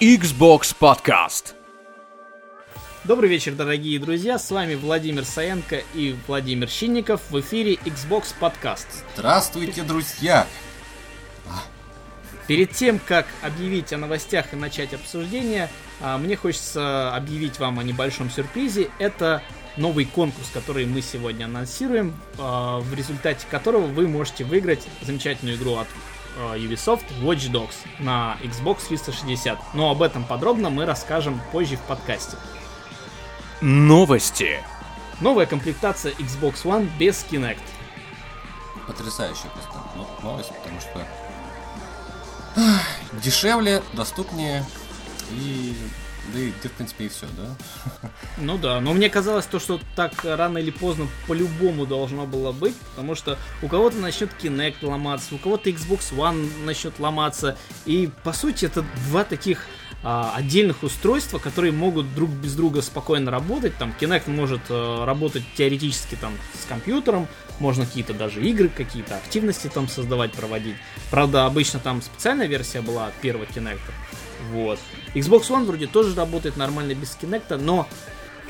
Xbox Podcast. Добрый вечер, дорогие друзья, с вами Владимир Саенко и Владимир Щинников в эфире Xbox Podcast. Здравствуйте, друзья! Перед тем, как объявить о новостях и начать обсуждение, а, мне хочется объявить вам о небольшом сюрпризе. Это новый конкурс, который мы сегодня анонсируем, а, в результате которого вы можете выиграть замечательную игру от Ubisoft Watch Dogs на Xbox 360. Но об этом подробно мы расскажем позже в подкасте. Новости. Новая комплектация Xbox One без Kinect. Потрясающая просто новость, потому что дешевле, доступнее и да и, в принципе, и все, да? Ну да, но мне казалось то, что так рано или поздно по-любому должно было быть, потому что у кого-то начнет Kinect ломаться, у кого-то Xbox One начнет ломаться, и по сути это два таких а, отдельных устройства, которые могут друг без друга спокойно работать. Там Kinect может а, работать теоретически там с компьютером, можно какие-то даже игры, какие-то активности там создавать, проводить. Правда, обычно там специальная версия была от первого Kinect. Вот. Xbox One вроде тоже работает нормально без Kinect, но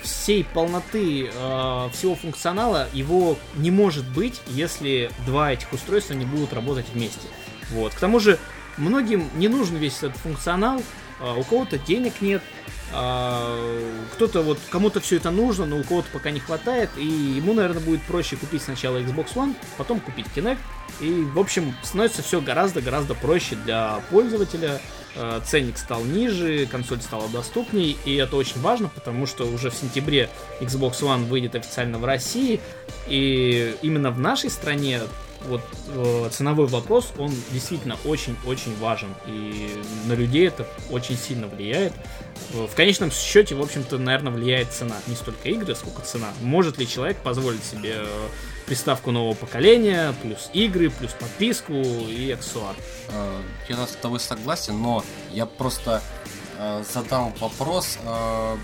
всей полноты э, всего функционала его не может быть, если два этих устройства не будут работать вместе. Вот. К тому же многим не нужен весь этот функционал, э, у кого-то денег нет, кто-то вот кому-то все это нужно, но у кого-то пока не хватает, и ему, наверное, будет проще купить сначала Xbox One, потом купить Kinect, и, в общем, становится все гораздо-гораздо проще для пользователя, Э, ценник стал ниже, консоль стала доступней, и это очень важно, потому что уже в сентябре Xbox One выйдет официально в России, и именно в нашей стране вот э, ценовой вопрос, он действительно очень-очень важен, и на людей это очень сильно влияет. В конечном счете, в общем-то, наверное, влияет цена, не столько игры, сколько цена. Может ли человек позволить себе э, приставку нового поколения, плюс игры, плюс подписку и аксессуар. Э, я с тобой согласен, но я просто э, задам вопрос, э,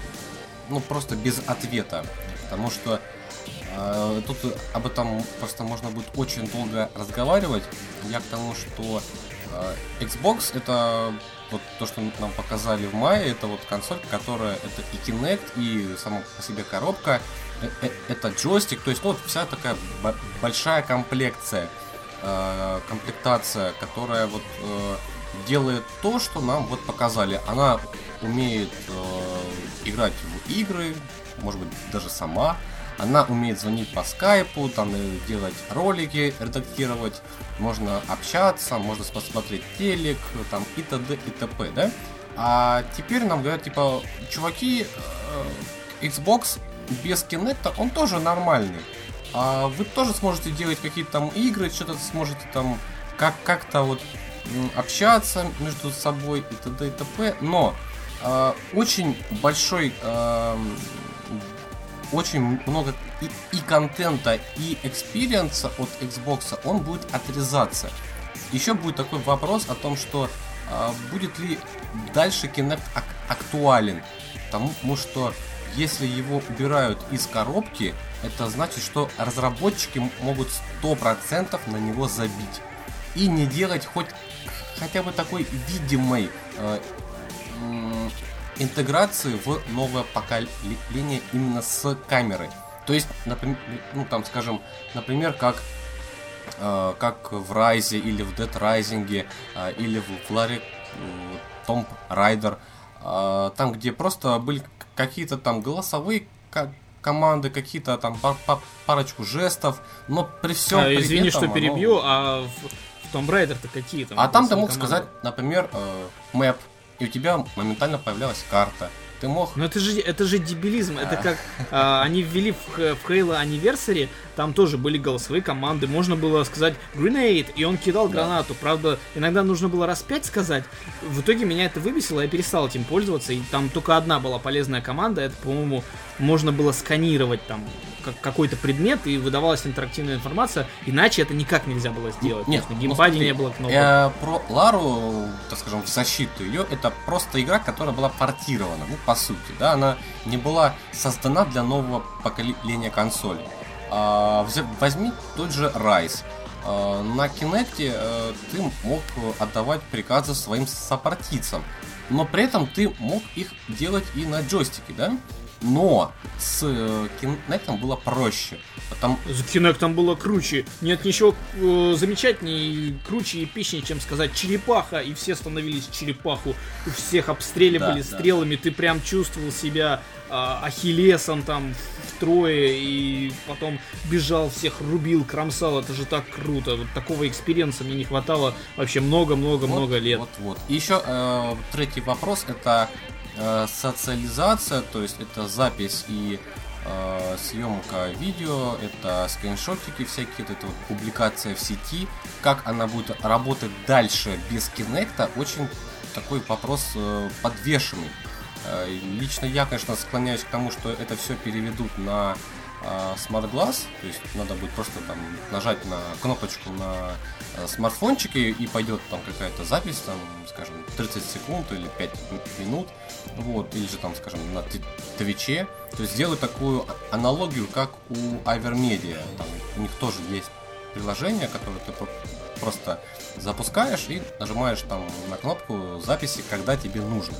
ну просто без ответа, потому что тут об этом просто можно будет очень долго разговаривать. Я к тому, что Xbox это вот то, что нам показали в мае, это вот консоль, которая это и Kinect, и сама по себе коробка, Э, э, это джойстик, то есть ну, вот вся такая большая комплекция, э, комплектация, которая вот делает то, что нам вот показали. Она умеет играть в игры, может быть даже сама. Она умеет звонить по скайпу, там делать ролики, редактировать, можно общаться, можно посмотреть телек, там и т.д. и т.п. Да? А теперь нам говорят, типа, чуваки, Xbox без Kinect он тоже нормальный. А вы тоже сможете делать какие-то там игры, что-то сможете там как- как-то вот общаться между собой и т.д. и т.п. Но э, очень большой, э, очень много и, и контента, и experience а от Xbox, он будет отрезаться. Еще будет такой вопрос о том, что э, будет ли дальше Kinect ак- актуален. Потому что если его убирают из коробки, это значит, что разработчики могут 100% на него забить. И не делать хоть хотя бы такой видимой э, интеграции в новое поколение именно с камерой. То есть, например, ну там, скажем, например, как э, как в Rise или в Dead Rising э, или в Larry э, Tomb Raider, э, там, где просто были какие-то там голосовые команды, какие-то там пар пар парочку жестов, но при всем а, при извини, этом, что перебью, оно... а в, в Tomb Raider-то какие там? А там ты мог команды? сказать, например, э, map, и у тебя моментально появлялась карта. Ты мог... Ну это же, это же дебилизм. Это как а, они ввели в, в Halo Anniversary, там тоже были голосовые команды. Можно было сказать grenade, и он кидал да. гранату. Правда, иногда нужно было раз пять сказать. В итоге меня это выбесило, я перестал этим пользоваться. И там только одна была полезная команда. Это, по-моему, можно было сканировать там какой-то предмет и выдавалась интерактивная информация, иначе это никак нельзя было сделать. Нет, на геймпаде не было кнопок. Я про Лару, так скажем, в защиту ее, это просто игра, которая была портирована, ну, по сути, да, она не была создана для нового поколения консолей. А, возьми тот же Rise. э, на Kinect э, ты мог отдавать приказы своим сопартийцам, но при этом ты мог их делать и на джойстике, да? Но с э, Kinect было проще. Потому... С Kinect было круче. Нет ничего э, замечательнее, круче и эпичнее, чем сказать черепаха, и все становились в черепаху. У всех обстреливали да, стрелами, да. ты прям чувствовал себя э, Ахиллесом там в Трое, и потом бежал, всех рубил, кромсал. Это же так круто. Вот такого experience а мне не хватало вообще много-много-много вот, лет. Вот, вот. И еще э, третий вопрос это Э, социализация, то есть это запись и э, съемка видео, это скриншотики всякие, это вот публикация в сети. Как она будет работать дальше без Кинекта, очень такой вопрос э, подвешенный. Э, лично я, конечно, склоняюсь к тому, что это все переведут на а, Smart Glass, то есть надо будет просто там нажать на кнопочку на э, смартфончике и пойдет там какая-то запись, там, скажем, 30 секунд или 5 минут, вот, или же там, скажем, на Твиче, то есть сделать такую аналогию, как у Ivermedia, там у них тоже есть приложение, которое ты просто запускаешь и нажимаешь там на кнопку записи, когда тебе нужно.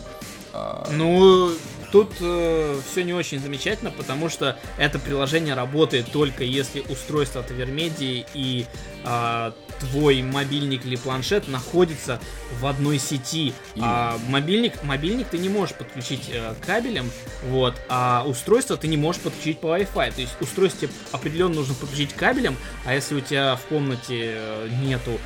А, ну, тут э, все не очень замечательно, потому что это приложение работает только если устройство от Авермедии и э, твой мобильник или планшет находится в одной сети. А мобильник, мобильник ты не можешь подключить э, кабелем, вот, а устройство ты не можешь подключить по Wi-Fi. То есть устройство определенно нужно подключить кабелем, а если у тебя в комнате э, нету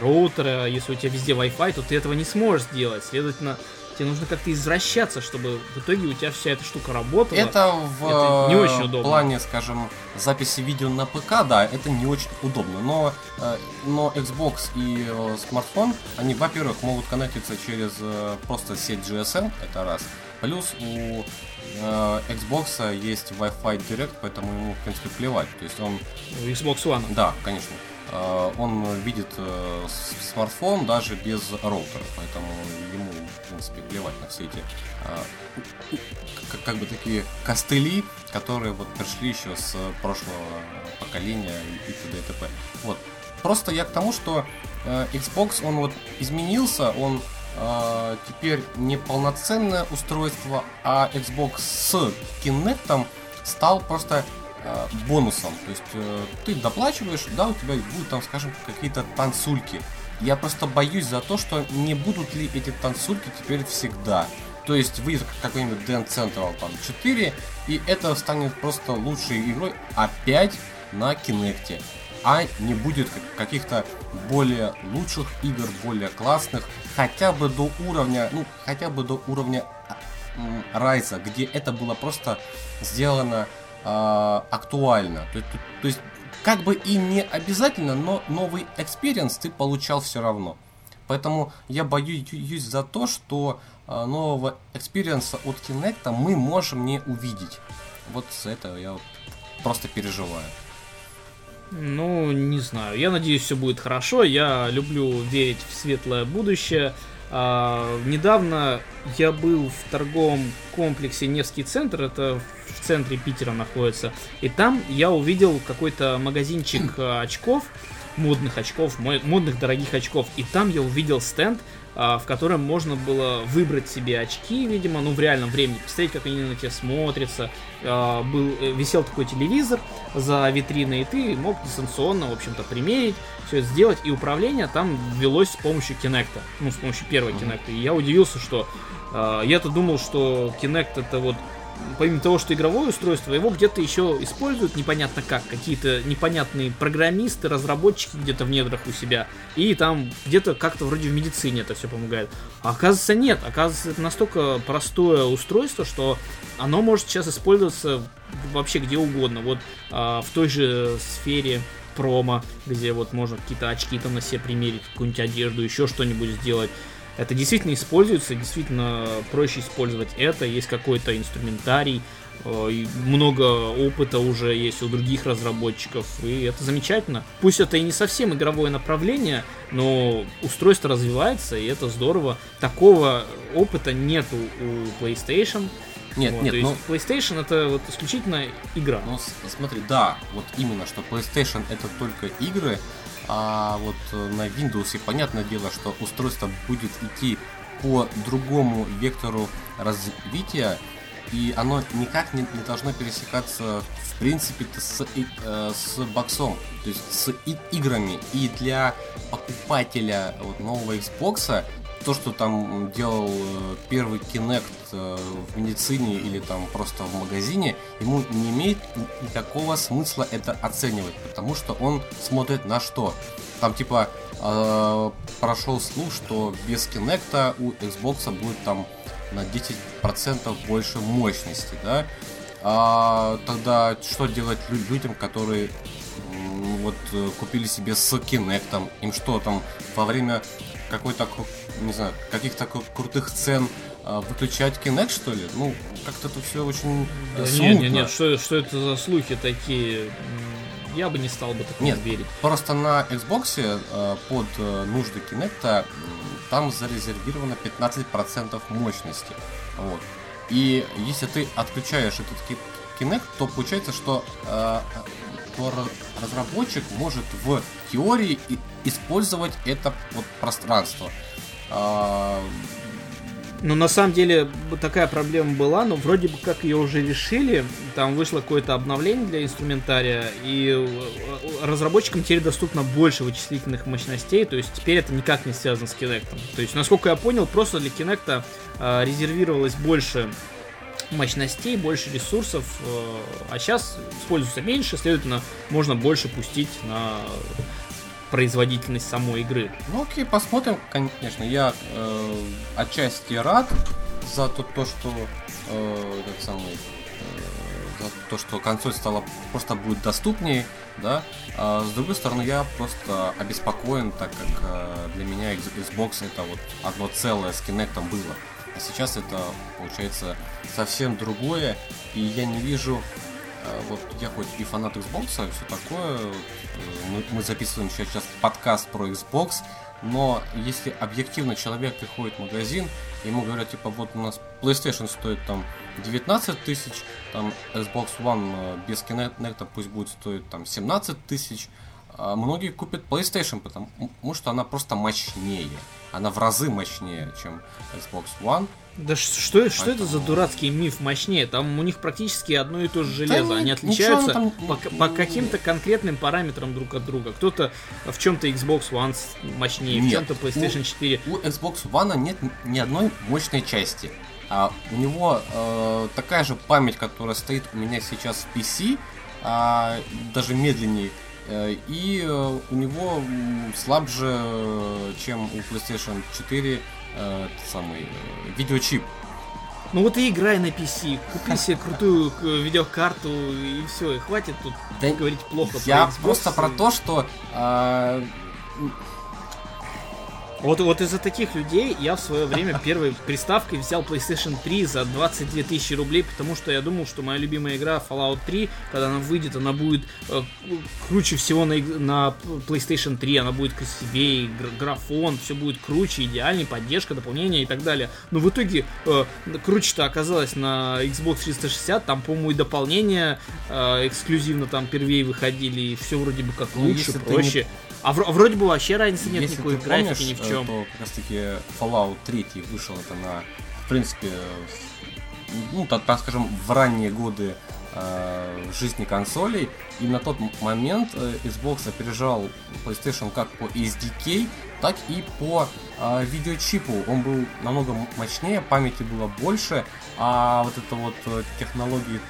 роутера, если у тебя везде Wi-Fi, то ты этого не сможешь сделать. Следовательно, Тебе нужно как-то извращаться, чтобы в итоге у тебя вся эта штука работала. Это в это не очень удобно. плане, скажем, записи видео на ПК, да, это не очень удобно. Но, э, но Xbox и э, смартфон, они, во-первых, могут коннектиться через э, просто сеть GSM, это раз. Плюс у Xbox есть Wi-Fi Direct, поэтому ему, в принципе, плевать. То есть он... Xbox One. Да, конечно. Э, он видит э, смартфон даже без роутера, поэтому ему, в принципе, плевать на все эти э, как бы такие костыли, которые вот пришли еще с прошлого поколения и т.д. и т.п. Вот. Просто я к тому, что Xbox, он вот изменился, он теперь не полноценное устройство, а Xbox с Kinect стал просто э, бонусом. То есть э, ты доплачиваешь, да, у тебя будут там, скажем, какие-то танцульки. Я просто боюсь за то, что не будут ли эти танцульки теперь всегда. То есть выйдет какой-нибудь Dance Central там 4, и это станет просто лучшей игрой опять на Kinect е. А не будет каких-то более лучших игр, более классных, хотя бы до уровня, ну, хотя бы до уровня Ryse а, где это было просто сделано актуально. То, то, то есть, как бы и не обязательно, но новый experience ты получал все равно. Поэтому я боюсь за то, что э, нового experience а от Kinect мы можем не увидеть. Вот с этого я вот просто переживаю. Ну, не знаю. Я надеюсь, все будет хорошо. Я люблю верить в светлое будущее. А, недавно я был в торговом комплексе Невский центр, это в центре Питера находится, и там я увидел какой-то магазинчик а, очков, модных очков, модных дорогих очков, и там я увидел стенд а, в котором можно было выбрать себе очки, видимо, ну в реальном времени, посмотреть, как они на тебя смотрятся. А, был, э, висел такой телевизор за витриной, и ты мог дистанционно, в общем-то, примерить, все это сделать, и управление там велось с помощью Kinect, ну, с помощью первого Kinect. И я удивился, что я-то думал, что Kinect это вот помимо того, что игровое устройство, его где-то еще используют непонятно как, какие-то непонятные программисты, разработчики где-то в недрах у себя, и там где-то как-то вроде в медицине это все помогает. А оказывается нет, оказывается это настолько простое устройство, что оно может сейчас использоваться вообще где угодно. Вот а, в той же сфере промо, где вот можно какие-то очки там на себе примерить, какую-нибудь одежду, еще что-нибудь сделать это действительно используется, действительно проще использовать это, есть какой-то инструментарий, э, много опыта уже есть у других разработчиков, и это замечательно. Пусть это и не совсем игровое направление, но устройство развивается, и это здорово. Такого опыта нету у PlayStation. Нет, вот, нет, то есть ну, PlayStation это вот исключительно игра. Ну, смотри, да, вот именно, что PlayStation это только игры, а вот э, на Windows, и понятное дело, что устройство будет идти по другому вектору развития, и оно никак не, не должно пересекаться в принципе с, э, с боксом, то есть с и, играми. И для покупателя вот, нового Xbox то, что там делал э, первый Kinect э, в медицине или там просто в магазине, ему не имеет никакого смысла это оценивать, потому что он смотрит на что. Там типа э, прошел слух, что без Kinect у Xbox будет там на 10% больше мощности, да? А тогда что делать людям, которые вот купили себе с Kinect, им что там во время какой-то, не знаю, каких-то крутых цен а, выключать Kinect, что ли? Ну, как-то тут все очень да Нет, нет, нет, что, что это за слухи такие? Я бы не стал бы такому нет, верить. Просто на Xbox э, под э, нужды Kinect там зарезервировано 15% мощности. Вот. И если ты отключаешь этот Kinect, то получается, что э, то разработчик может в теории использовать это вот пространство. А... Ну, на самом деле, такая проблема была, но вроде бы как ее уже решили. Там вышло какое-то обновление для инструментария, и э, разработчикам теперь доступно больше вычислительных мощностей, то есть теперь это никак не связано с Kinect. То есть, насколько я понял, просто для Kinect э, резервировалось больше мощностей, больше ресурсов, э, а сейчас используется меньше, следовательно, можно больше пустить на производительность самой игры. Ну окей, посмотрим, конечно. Я э, отчасти рад за то, то что э, этот самый э, за то, что консоль стала просто будет доступнее, да. А с другой стороны, я просто обеспокоен, так как э, для меня Xbox это вот одно целое с Kinect было. А сейчас это получается совсем другое, и я не вижу вот я хоть и фанат Xbox, и все такое, э, мы, мы записываем сейчас подкаст про Xbox, но если объективно человек приходит в магазин, ему говорят, типа, вот у нас PlayStation стоит там 19 тысяч, там Xbox One э, без Kinect пусть будет стоить там 17 тысяч, а многие купят PlayStation, потому что она просто мощнее. Она в разы мощнее, чем Xbox One. Да что, что это за дурацкий миф мощнее? Там у них практически одно и то же железо. Да Они отличаются там... по, по каким-то конкретным параметрам друг от друга. Кто-то в чем-то Xbox One мощнее, нет, в чем-то PlayStation 4. У, у Xbox One нет ни одной мощной части. А у него э, такая же память, которая стоит у меня сейчас в PC, а, даже медленнее и э, у него слабже, чем у PlayStation 4 э, самый видеочип. Ну вот и играй на PC, купи себе крутую видеокарту и все, и хватит тут да говорить плохо. Я про просто про то, что э, вот, вот из-за таких людей я в свое время первой приставкой взял PlayStation 3 за 22 тысячи рублей, потому что я думал, что моя любимая игра Fallout 3, когда она выйдет, она будет э, круче всего на, на PlayStation 3, она будет красивее, графон, все будет круче, идеальней, поддержка, дополнение и так далее. Но в итоге э, круче-то оказалось на Xbox 360, там, по-моему, и дополнения э, эксклюзивно там первее выходили, и все вроде бы как ну, лучше, проще. Не а в, вроде бы вообще разницы нет Если никакой графики помнишь, ни в чем. То как раз таки Fallout 3 вышел это на, в принципе, ну, так, так скажем, в ранние годы э, жизни консолей. И на тот момент э, Xbox опережал PlayStation как по SDK, так и по э, видеочипу. Он был намного мощнее, памяти было больше, а вот это вот э, технологии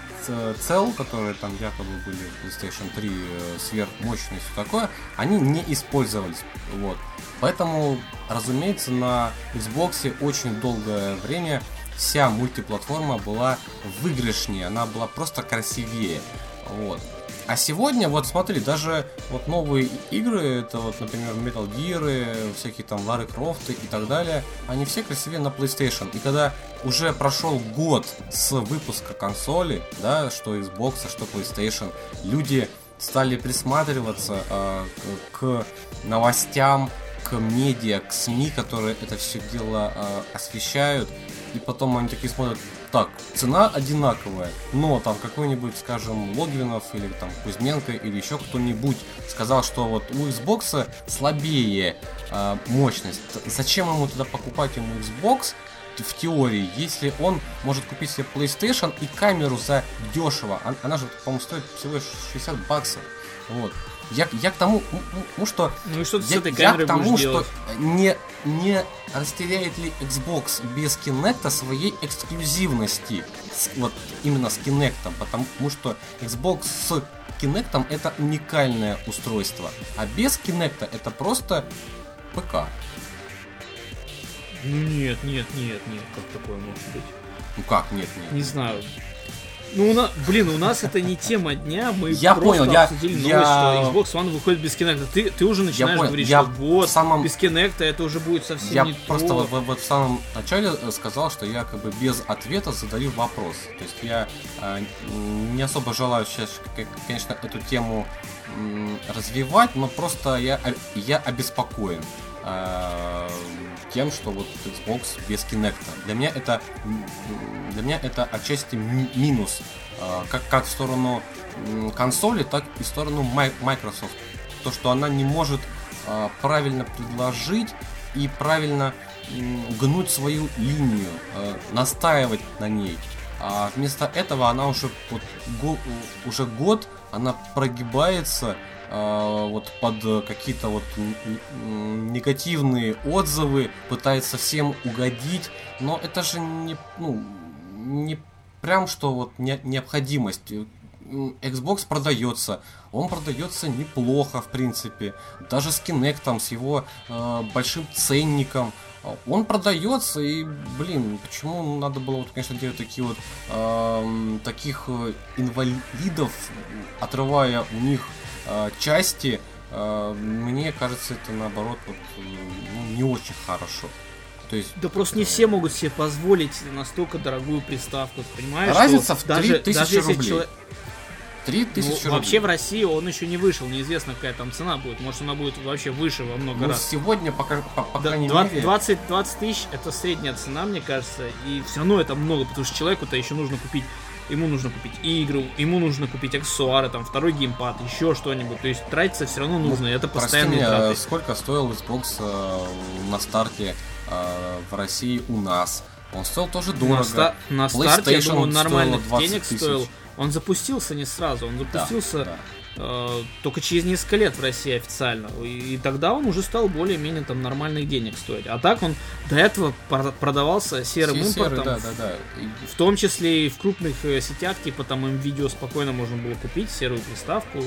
цел, которые там якобы были в PlayStation 3 э, сверхмощные и все такое, они не использовались. Вот. Поэтому, разумеется, на Xbox очень долгое время вся мультиплатформа была выигрышнее, она была просто красивее. Вот. А сегодня, вот смотри, даже вот новые игры, это вот, например, Metal Gear, всякие там Лары Крофты и так далее, они все красивее на PlayStation. И когда уже прошел год с выпуска консоли, да, что Xbox, что PlayStation, люди стали присматриваться э, к новостям, к медиа, к СМИ, которые это все дело э, освещают, и потом они такие смотрят, так, цена одинаковая, но там какой-нибудь, скажем, Логвинов или там Кузьменко или еще кто-нибудь сказал, что вот у Xbox слабее э, мощность. Зачем ему тогда покупать ему Xbox? в теории, если он может купить себе PlayStation и камеру за дешево, она же, по-моему, стоит всего 60 баксов. Вот. Я, я к тому, ну что... Ну и что ты я, с этой я к тому, что делать? не, не растеряет ли Xbox без Kinect своей эксклюзивности. С, вот именно с Kinect, потому что Xbox с Kinect это уникальное устройство, а без Kinect это просто ПК. Ну нет, нет, нет, нет, как такое может быть? Ну как, нет, нет. Не знаю. Ну, у нас, блин, у нас это не тема дня, мы я просто понял, я, обсудили новость, я... что Xbox One выходит без Kinect. Ты, ты уже начинаешь понял, говорить, я что вот, самом... без Kinect это уже будет совсем я не просто то. Вот, вот, в самом начале э, сказал, что я как бы без ответа задаю вопрос. То есть я э, не особо желаю сейчас, конечно, эту тему э, развивать, но просто я, я обеспокоен. Э, тем, что вот Xbox без Kinect. Для меня это для меня это отчасти минус, э, как, как в сторону консоли, так и в сторону Microsoft. То, что она не может э, правильно предложить и правильно гнуть свою линию, настаивать на ней. А вместо этого она уже вот, го, уже год она прогибается а, вот под какие-то вот негативные отзывы, пытается всем угодить, но это же не, ну, не прям что вот не, необходимость. Xbox продается, он продается неплохо, в принципе. Даже с Kinect, с его э, большим ценником, он продается, и, блин, почему надо было, вот, конечно, делать такие вот э, таких инвалидов, отрывая у них Э, части, э, мне кажется, это наоборот вот, ну, не очень хорошо. То есть, да просто не все могут себе позволить настолько дорогую приставку, понимаешь? Разница в 3000 даже, рублей. Человек... 3000 ну, рублей. Вообще в России он еще не вышел, неизвестно какая там цена будет. Может она будет вообще выше во много ну, раз. Сегодня, пока, по, по да, крайней 20, мере... 20, 20 тысяч это средняя цена, мне кажется. И все равно это много, потому что человеку-то еще нужно купить ему нужно купить игру, ему нужно купить аксессуары, там второй геймпад, еще что-нибудь. То есть тратиться все равно нужно, ну, это постоянные меня, траты. сколько стоил Xbox э, на старте э, в России у нас? Он стоил тоже дорого. На, ста- на старте, я думаю, он нормальных денег тысяч. стоил. Он запустился не сразу, он запустился да, да. Э, только через несколько лет в России официально. И, тогда он уже стал более-менее там нормальных денег стоить. А так он до этого продавался серым Все импортом. Серый, да, да, да. В том числе и в крупных э, сетях, типа там видео спокойно можно было купить серую приставку.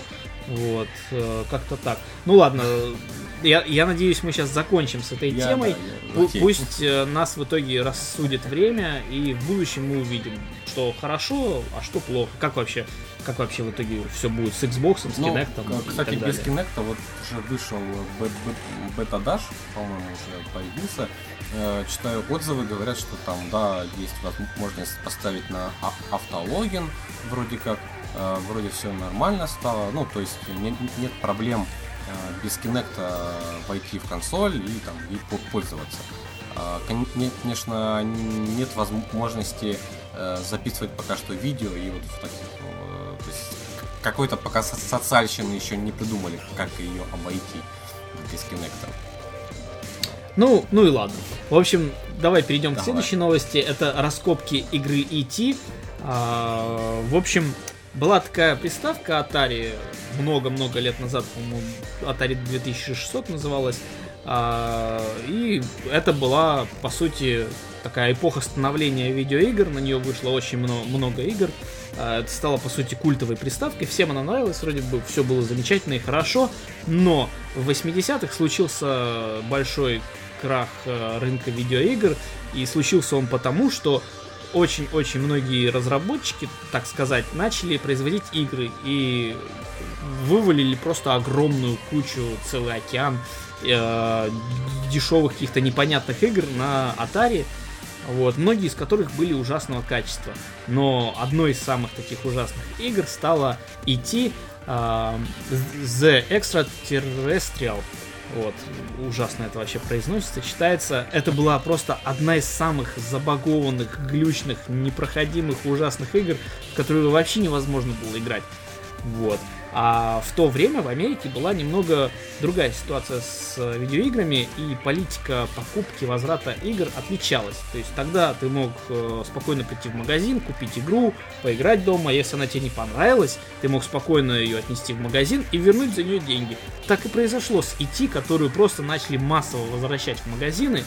Вот, э, как-то так. Ну ладно, я, я надеюсь, мы сейчас закончим с этой я, темой. Да, я, Пусть нас в итоге рассудит время, и в будущем мы увидим, что хорошо, а что плохо. Как вообще как вообще в итоге все будет с Xbox, с ну, Kinect. Кстати, без Kinect вот уже вышел бета Dash, по-моему, уже появился. Э, читаю отзывы, говорят, что там, да, есть возможность поставить на а, автологин, вроде как, э, вроде все нормально стало, ну, то есть нет, нет проблем э, без Kinect войти в консоль и там и пользоваться. Конечно, нет возможности записывать пока что видео и вот в таких какой-то пока социальщины еще не придумали, как ее обойти без Kinect. Ну, ну и ладно. В общем, давай перейдем давай. к следующей новости. Это раскопки игры E.T. А, в общем, была такая приставка Atari много-много лет назад, по-моему, Atari 2600 называлась. А, и это была, по сути, такая эпоха становления видеоигр. На нее вышло очень много, много игр. А, это стало, по сути, культовой приставкой. Всем она нравилась, вроде бы все было замечательно и хорошо. Но в 80-х случился большой крах э, рынка видеоигр. И случился он потому, что очень-очень многие разработчики, так сказать, начали производить игры и вывалили просто огромную кучу, целый океан э, дешевых каких-то непонятных игр на Atari вот, многие из которых были ужасного качества. Но одной из самых таких ужасных игр стала E.T. Uh, The Extraterrestrial. Вот, ужасно это вообще произносится, читается. Это была просто одна из самых забагованных, глючных, непроходимых, ужасных игр, в которые вообще невозможно было играть. Вот. А в то время в Америке была немного другая ситуация с видеоиграми, и политика покупки, возврата игр отличалась. То есть тогда ты мог э, спокойно прийти в магазин, купить игру, поиграть дома. Если она тебе не понравилась, ты мог спокойно ее отнести в магазин и вернуть за нее деньги. Так и произошло с IT, которую просто начали массово возвращать в магазины.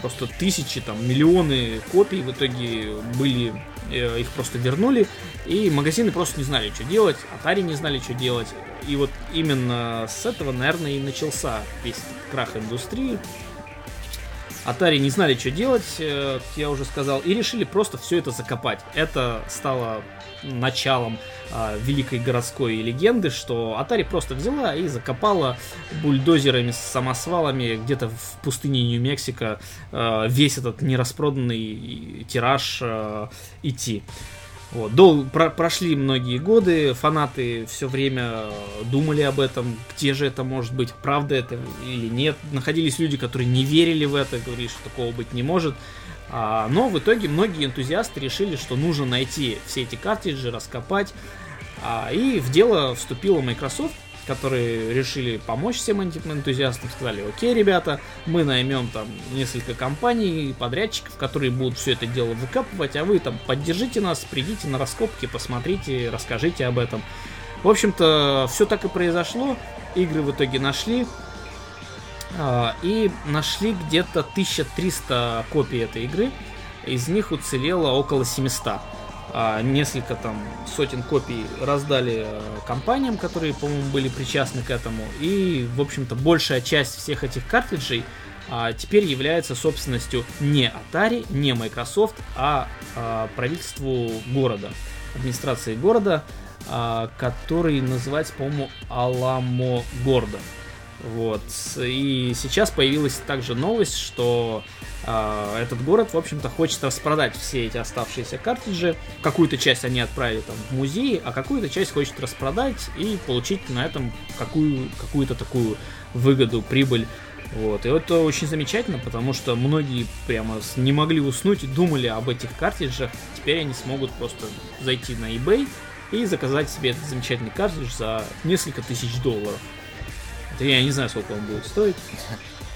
Просто тысячи, там, миллионы копий в итоге были Э, их просто вернули, и магазины просто не знали, что делать, Atari не знали, что делать. И вот именно с этого, наверное, и начался весь крах индустрии. Atari не знали, что делать, э, я уже сказал, и решили просто все это закопать. Это стало началом а, великой городской легенды, что Atari просто взяла и закопала бульдозерами с самосвалами где-то в пустыне Нью-Мексико а, весь этот нераспроданный тираж а, идти. Вот. Дол, про, прошли многие годы, фанаты все время думали об этом, где же это может быть, правда это или нет. Находились люди, которые не верили в это, говорили, что такого быть не может. А, но в итоге многие энтузиасты решили, что нужно найти все эти картриджи, раскопать. А, и в дело вступила Microsoft, которые решили помочь всем этим энтузиастам, сказали, окей, ребята, мы наймем там несколько компаний, подрядчиков, которые будут все это дело выкапывать, а вы там поддержите нас, придите на раскопки, посмотрите, расскажите об этом. В общем-то, все так и произошло, игры в итоге нашли, а, и нашли где-то 1300 копий этой игры. Из них уцелело около 700. А, несколько там сотен копий раздали э, компаниям, которые, по-моему, были причастны к этому. И, в общем-то, большая часть всех этих картриджей а, теперь является собственностью не Atari, не Microsoft, а правительству города, администрации города, который называется, по-моему, Аламо Гордо. Вот. И сейчас появилась также новость, что э, этот город, в общем-то, хочет распродать все эти оставшиеся картриджи. Какую-то часть они отправили там в музей, а какую-то часть хочет распродать и получить на этом какую, какую-то такую выгоду, прибыль. Вот. И это очень замечательно, потому что многие прямо не могли уснуть и думали об этих картриджах. Теперь они смогут просто зайти на eBay и заказать себе этот замечательный картридж за несколько тысяч долларов. Я не знаю, сколько он будет стоить.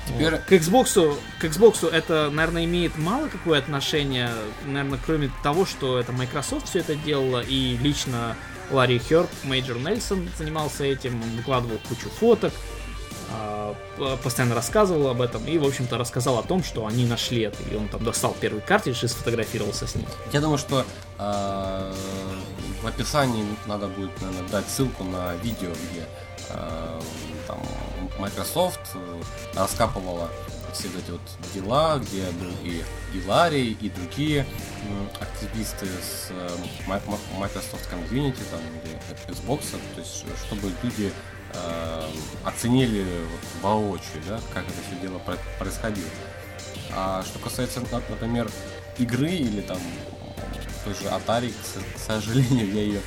Теперь... Вот. К Xbox, к Xbox это, наверное, имеет мало какое отношение, наверное, кроме того, что это Microsoft все это делала, и лично Ларри Хриб, Major Nelson занимался этим, выкладывал кучу фоток, а, постоянно рассказывал об этом и, в общем-то, рассказал о том, что они нашли это. И он там достал первый картридж и сфотографировался с ним. Я думаю, что э, в описании надо будет, наверное, дать ссылку на видео, где э, там Microsoft э, раскапывала все эти вот дела, где был и, и Ларри, и другие активисты с э, Microsoft Community, там, или Xbox, то есть, чтобы люди э, оценили воочию, да, как это все дело происходило. А что касается, например, игры или там той же Atari, к сожалению, я ее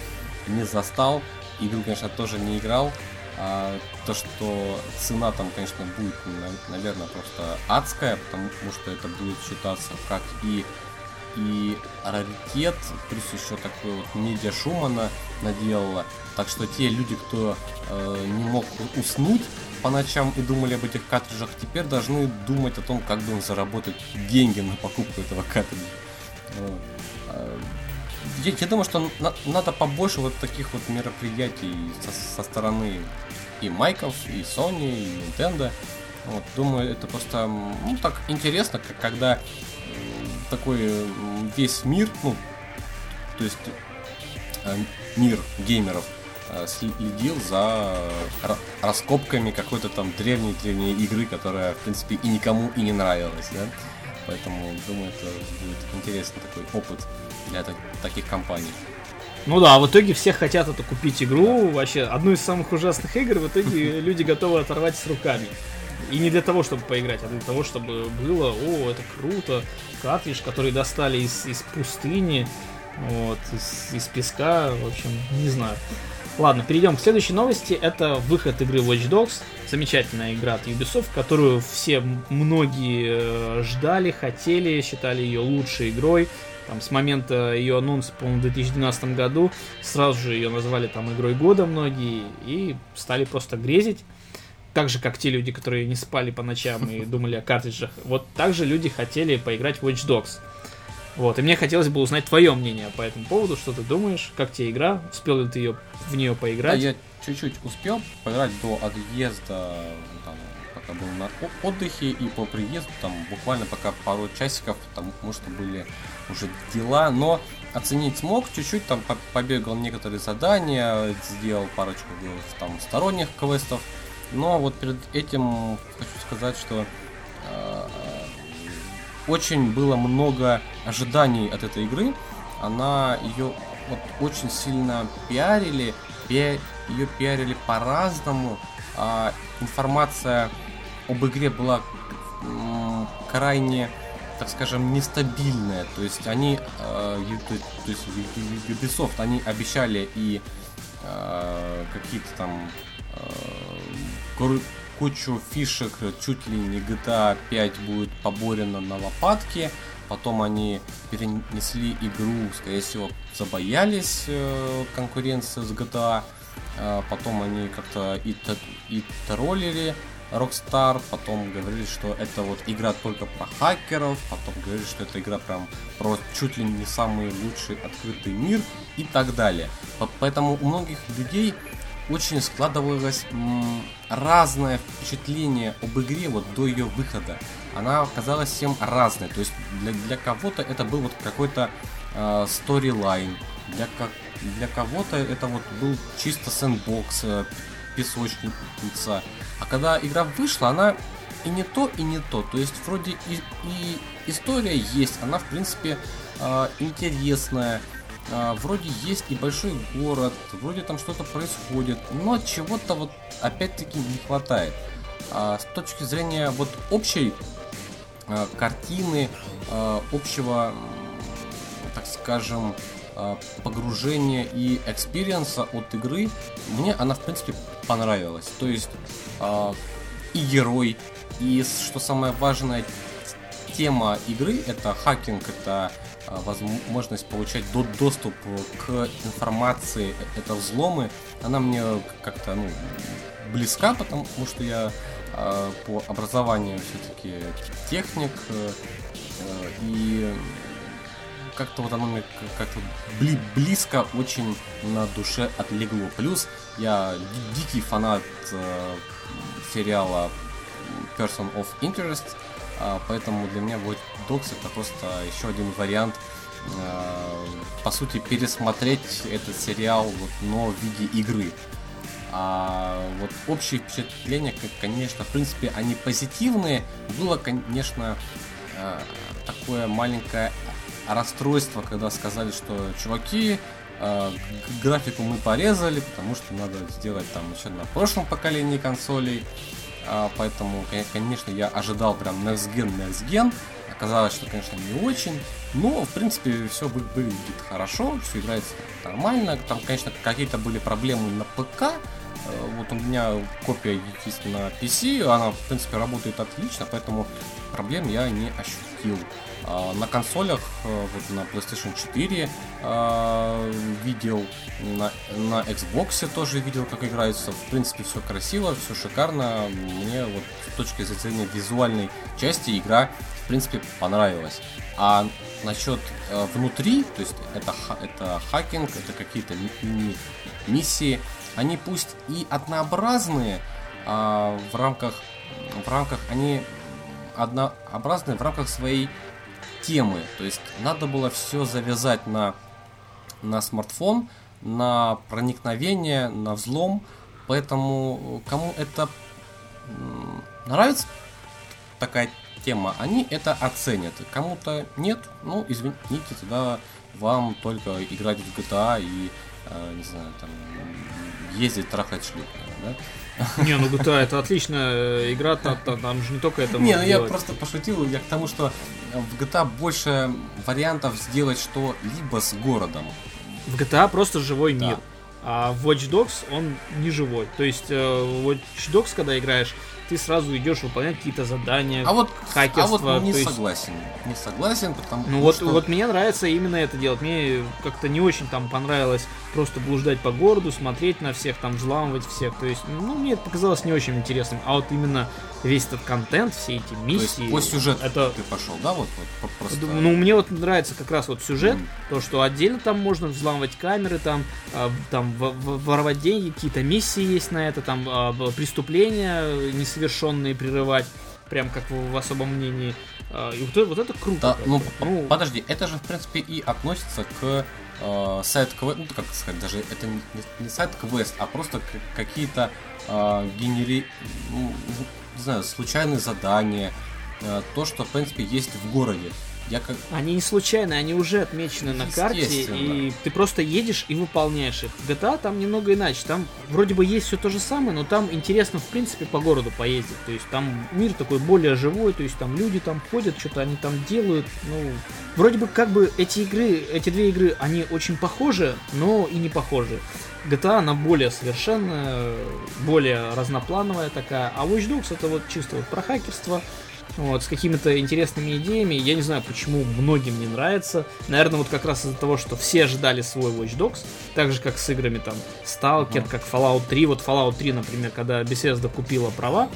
не застал. Игру, конечно, тоже не играл. А, то, что цена там, конечно, будет, наверное, просто адская, потому что это будет считаться как и и раритет, плюс еще такой вот медиа Шумана наделала. Так что те люди, кто э, не мог уснуть по ночам и думали об этих картриджах, теперь должны думать о том, как бы им заработать деньги на покупку этого картриджа. Вот. Я, я думаю, что на, надо побольше вот таких вот мероприятий со, со стороны и Майков, и Sony, и Nintendo. Вот, думаю, это просто ну, так интересно, как когда такой весь мир, ну, то есть э, мир геймеров э, следил за раскопками какой-то там древней-древней игры, которая, в принципе, и никому и не нравилась, да? Поэтому, думаю, это будет интересный такой опыт для таких компаний. Ну да, в итоге все хотят это купить игру, вообще одну из самых ужасных игр, в итоге люди готовы оторвать с руками. И не для того, чтобы поиграть, а для того, чтобы было, о, это круто, картридж, который достали из, из пустыни, вот, из, из песка, в общем, не знаю. Ладно, перейдем к следующей новости. Это выход игры Watch Dogs. Замечательная игра от Ubisoft, которую все многие э, ждали, хотели, считали ее лучшей игрой. Там, с момента ее анонса, по-моему, в 2012 году, сразу же ее назвали там игрой года многие и стали просто грезить. Так же, как те люди, которые не спали по ночам и думали о картриджах. Вот так же люди хотели поиграть в Watch Dogs. Вот, и мне хотелось бы узнать твое мнение по этому поводу, что ты думаешь, как тебе игра, успел ли ты ее, в нее поиграть? Да, я чуть-чуть успел поиграть до отъезда, там, пока был на отдыхе, и по приезду, там, буквально пока пару часиков, потому что были уже дела, но оценить смог, чуть-чуть там побегал некоторые задания, сделал парочку там сторонних квестов, но вот перед этим хочу сказать, что э, очень было много ожиданий от этой игры. Она ее вот очень сильно пиарили, пи ее пиарили по-разному. А информация об игре была крайне, так скажем, нестабильная. То есть они, э, то, то есть Ubisoft, они обещали и э, какие-то там э, кучу фишек, чуть ли не GTA 5 будет поборено на лопатке. Потом они перенесли игру, скорее всего, забоялись э, конкуренции с GTA. Э, потом они как-то и, и троллили Rockstar, потом говорили, что это вот игра только про хакеров, потом говорили, что это игра прям про чуть ли не самый лучший открытый мир и так далее. Поэтому у многих людей очень складывалось разное впечатление об игре вот до ее выхода. Она оказалась всем разной. То есть для, для кого-то это был вот какой-то э, для, как, для кого-то это вот был чисто сэндбокс, э, песочница. А когда игра вышла, она и не то, и не то. То есть вроде и, и история есть, она в принципе э, интересная а, вроде есть небольшой город, вроде там что-то происходит, но чего-то вот опять-таки не хватает. А, с точки зрения вот общей а, картины, а, общего, так скажем, погружения и experience а от игры, мне она в принципе понравилась. То есть а, и герой, и что самое важное, тема игры это хакинг, это а, возможность получать доступ к информации, это взломы, она мне как-то ну, близка, потому что я э, по образованию все-таки техник, э, и как-то вот оно мне как-то бли близко очень на душе отлегло. Плюс я дикий фанат э, сериала Person of Interest, а, поэтому для меня Watch Dogs это просто еще один вариант а, по сути пересмотреть этот сериал вот, но в виде игры. А вот общее впечатление, конечно, в принципе, они позитивные. Было, конечно, а, такое маленькое расстройство, когда сказали, что чуваки, графику мы порезали, потому что надо сделать там еще на прошлом поколении консолей. А, поэтому, конечно, я ожидал прям Next Gen, Next Gen. Оказалось, что, конечно, не очень. Но, в принципе, все выглядит хорошо, все играется нормально. Там, конечно, какие-то были проблемы на ПК. Э, вот у меня копия есть на PC, она, в принципе, работает отлично, поэтому проблем я не ощутил. А, на консолях, э, вот на PlayStation 4 а, видел, на, на Xbox тоже видел, как играется. В принципе, все красиво, все шикарно. Мне вот с точки зрения визуальной части игра, в принципе, понравилась. А насчет э, внутри, то есть это, это хакинг, это какие-то ми- миссии, они пусть и однообразные а, в рамках в рамках они однообразные в рамках своей темы. То есть надо было все завязать на, на смартфон, на проникновение, на взлом. Поэтому кому это нравится такая тема, они это оценят. Кому-то нет, ну извините, тогда вам только играть в GTA и, э, не знаю, там ездить трахать шлюх, да? Не, ну GTA это отличная игра, там, там же не только это Не, ну я просто пошутил, я к тому, что в GTA больше вариантов сделать что-либо с городом. В GTA просто живой мир. А Watch Dogs, он не живой. То есть э, Watch Dogs, когда играешь, ты сразу идешь выполнять какие-то задания, А вот, хакерство. а вот не есть- согласен. Не согласен, потому Ну вот, что... вот мне нравится именно это делать. Мне как-то не очень там понравилось просто блуждать по городу, смотреть на всех, там взламывать всех. То есть, ну, мне это показалось не очень интересным. А вот именно весь этот контент, все эти То есть миссии. по сюжету это ты пошел, да? Вот, вот просто... ну, мне вот нравится как раз вот сюжет, Мгм. то, что отдельно там можно взламывать камеры, там, а, там во- во- воровать деньги, какие-то миссии есть на это, там а, преступления несовершенные прерывать, прям как в, в особом мнении. А, И вот, это- вот это круто. Да, ну, п- подожди, это же, в принципе, и относится к э, сайт-квест, ну, как сказать, даже это не, не сайт-квест, а просто какие-то э, генери... ну, не знаю, случайные задания, э, то, что, в принципе, есть в городе. Я как... Они не случайные, они уже отмечены на карте, и ты просто едешь и выполняешь их. В GTA там немного иначе. Там вроде бы есть все то же самое, но там интересно, в принципе, по городу поездить. То есть там мир такой более живой, то есть там люди там ходят, что-то они там делают. Ну, вроде бы как бы эти игры, эти две игры, они очень похожи, но и не похожи. GTA, она более совершенная, более разноплановая такая, а Watch Dogs это вот чисто вот про хакерство, вот, с какими-то интересными идеями. Я не знаю, почему многим не нравится. Наверное, вот как раз из-за того, что все ожидали свой Watch Dogs, так же, как с играми там Stalker, как Fallout 3. Вот Fallout 3, например, когда Bethesda купила права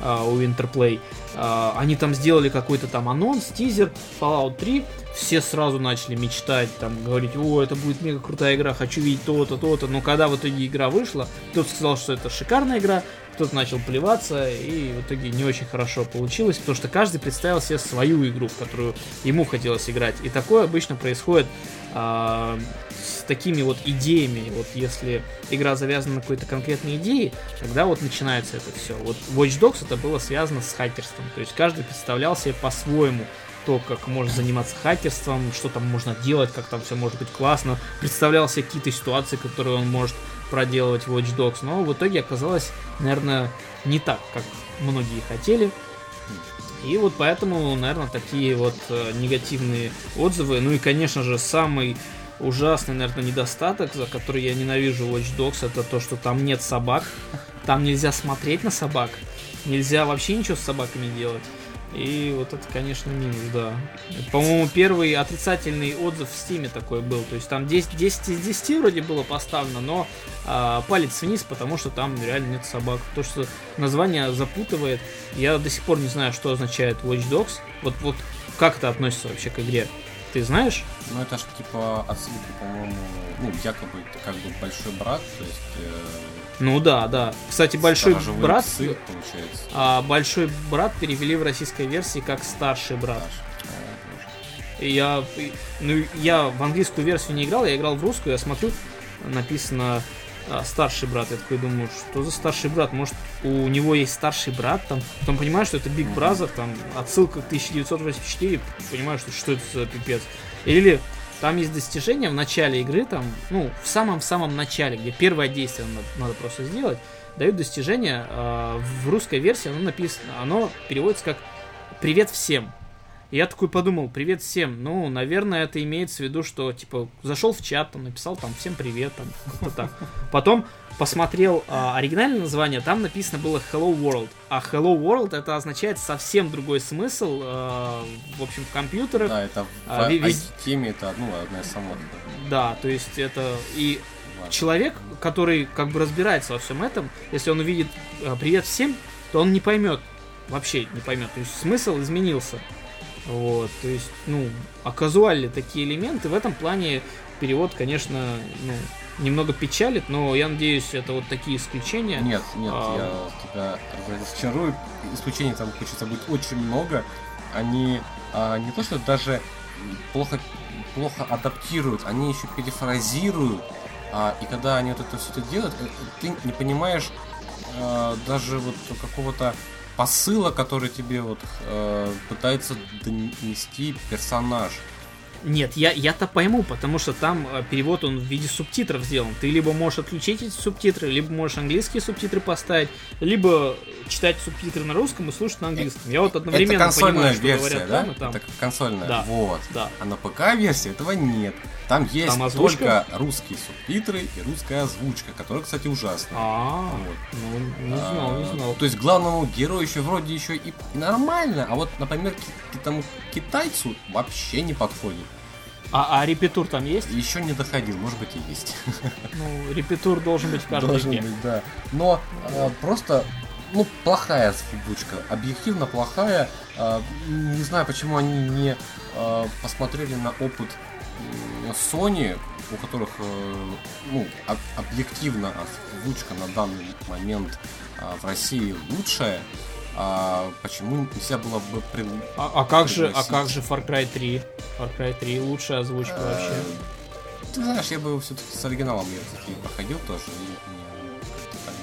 а, у Interplay, а, они там сделали какой-то там анонс, тизер Fallout 3, все сразу начали мечтать, там, говорить, о, это будет мега крутая игра, хочу видеть то-то, то-то, но когда в итоге игра вышла, кто-то сказал, что это шикарная игра, кто-то начал плеваться, и в итоге не очень хорошо получилось, потому что каждый представил себе свою игру, в которую ему хотелось играть. И такое обычно происходит а, с такими вот идеями. Вот если игра завязана на какой-то конкретной идее, тогда вот начинается это все. Вот Watch Dogs это было связано с хакерством. То есть каждый представлял себе по-своему то, как можно заниматься хакерством, что там можно делать, как там все может быть классно. Представлял себе какие-то ситуации, которые он может проделывать Watch Dogs, но в итоге оказалось, наверное, не так, как многие хотели. И вот поэтому, наверное, такие вот э, негативные отзывы. Ну и, конечно же, самый ужасный, наверное, недостаток, за который я ненавижу Watch Dogs, это то, что там нет собак. Там нельзя смотреть на собак. Нельзя вообще ничего с собаками делать. И вот это, конечно, минус, да. По-моему, первый отрицательный отзыв в Стиме такой был. То есть там 10, 10 из 10 вроде было поставлено, но а, палец вниз, потому что там реально нет собак. То, что название запутывает. Я до сих пор не знаю, что означает Watch Dogs. Вот, вот как это относится вообще к игре? Ты знаешь? Ну, это же типа отсылка, по-моему, ну, якобы это как бы большой брат, то есть... э, Ну да, да. Кстати, большой брат, псы, получается. а, большой брат перевели в российской версии как старший брат. И я, ну, я в английскую версию не играл, я играл в русскую, я смотрю, написано а, старший брат. Я такой думаю, что за старший брат? Может, у него есть старший брат там? Потом понимаю, что это Big. Brother, там отсылка к 1984, понимаю, что что это за пипец. Или там есть достижение в начале игры, там, ну, в самом-самом начале, где первое действие надо, надо просто сделать, дают достижение. а, в русской версии оно написано, оно переводится как «Привет всем». И я такой подумал, привет всем. Ну, наверное, это имеется в виду, что, типа, зашел в чат, там, написал, там, всем привет, там, как-то так. Потом посмотрел а, оригинальное название, там написано было Hello World. А Hello World это означает совсем другой смысл, а, в общем, в компьютерах. Да, это в А, ви- теме это ну, одна из самых Да, то есть это и важных. человек, который как бы разбирается во всем этом, если он увидит э, привет всем, то он не поймет, вообще не поймет. То есть смысл изменился. Вот, то есть, ну, оказуали такие элементы. В этом плане перевод, конечно, ну, немного печалит, но я надеюсь, это вот такие исключения. Нет, нет, А. я тебя разочарую. Исключений там хочется быть очень много. Они а, не то, что даже плохо, плохо адаптируют, они еще перефразируют. А, и когда они вот это все это делают, э, ты не понимаешь а, даже вот какого-то посыла, который тебе вот э, пытается донести персонаж. Нет, я, я-то пойму, потому что там э, перевод он в виде субтитров сделан. Ты либо можешь отключить эти субтитры, либо можешь английские субтитры поставить, либо читать субтитры на русском и слушать на английском. Я вот одновременно это консольная понимаю, что версия, говорят да? там и там. Это консольная. Да. Вот. Да. А на ПК-версии этого нет. Там есть Там озвучка? только русские субтитры и русская озвучка, которая, кстати, ужасная. А, Вот. ну не знал, не А, знал. То есть главному герою еще вроде еще и нормально, а вот, например, ки- тому китайцу вообще не подходит. А, а репетур там есть? Еще не доходил, может быть и есть. Ну, репетур должен быть в каждой Должен игре. быть, да. Но э, просто, ну, плохая озвучка. Объективно плохая. Э, не знаю, почему они не э, посмотрели на опыт м, Sony, у которых, э, ну, об- объективно озвучка на данный момент э, в России лучшая. А почему нельзя было бы при- А, а как же, а как же Far Cry 3? Far Cry 3 лучшая озвучка Э, вообще. Ты знаешь, я бы все-таки с оригиналом я все-таки проходил тоже.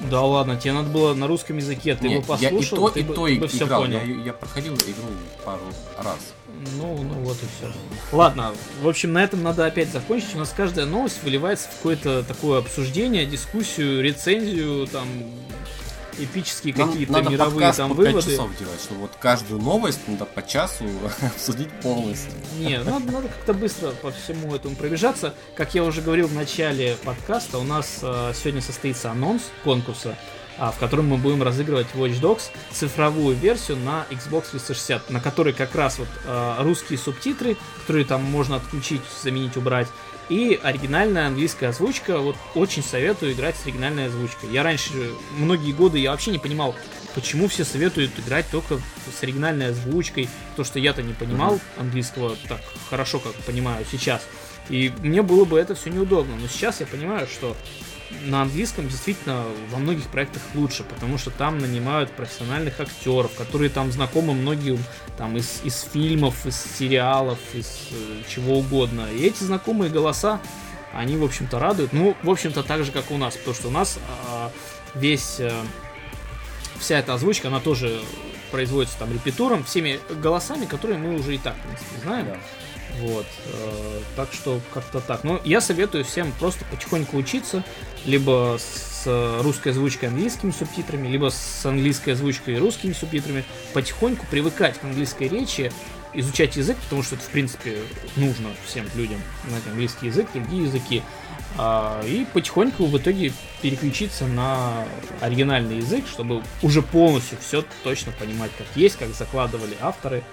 и Да ладно, тебе надо было на русском языке, ты Не, бы я и послушал, то, ты и бы, то ты бы все играл. понял. Я, я проходил игру пару раз. Ну, ну вот и все. Ладно, в общем, на этом надо опять закончить. У нас каждая новость выливается в какое-то такое обсуждение, дискуссию, рецензию, там эпические какие-то мировые там по 5 выводы. часов делать, чтобы вот каждую новость надо по часу обсудить полностью. Не, надо, надо как-то быстро по всему этому пробежаться. Как я уже говорил в начале подкаста, у нас э, сегодня состоится анонс конкурса, в котором мы будем разыгрывать Watch Dogs цифровую версию на Xbox 360, на которой как раз вот э, русские субтитры, которые там можно отключить, заменить, убрать, и оригинальная английская озвучка. Вот очень советую играть с оригинальной озвучкой. Я раньше, многие годы, я вообще не понимал, почему все советуют играть только с оригинальной озвучкой, то что я-то не понимал английского так хорошо, как понимаю сейчас. И мне было бы это все неудобно. Но сейчас я понимаю, что на английском действительно во многих проектах лучше, потому что там нанимают профессиональных актеров, которые там знакомы многим там из, из фильмов, из сериалов, из э, чего угодно. И эти знакомые голоса, они, в общем-то, радуют. Ну, в общем-то, так же, как у нас, потому что у нас а, весь э, вся эта озвучка, она тоже производится там репетуром, всеми голосами, которые мы уже и так, в принципе, знаем. Вот. э, так что как-то так. Но я советую всем просто потихоньку учиться, либо с русской озвучкой английскими субтитрами, либо с английской озвучкой и русскими субтитрами, потихоньку привыкать к английской речи, изучать язык, потому что это, в принципе, нужно всем людям знать английский язык, другие языки, а, и потихоньку в итоге переключиться на оригинальный язык, чтобы уже полностью все точно понимать, как есть, как закладывали авторы.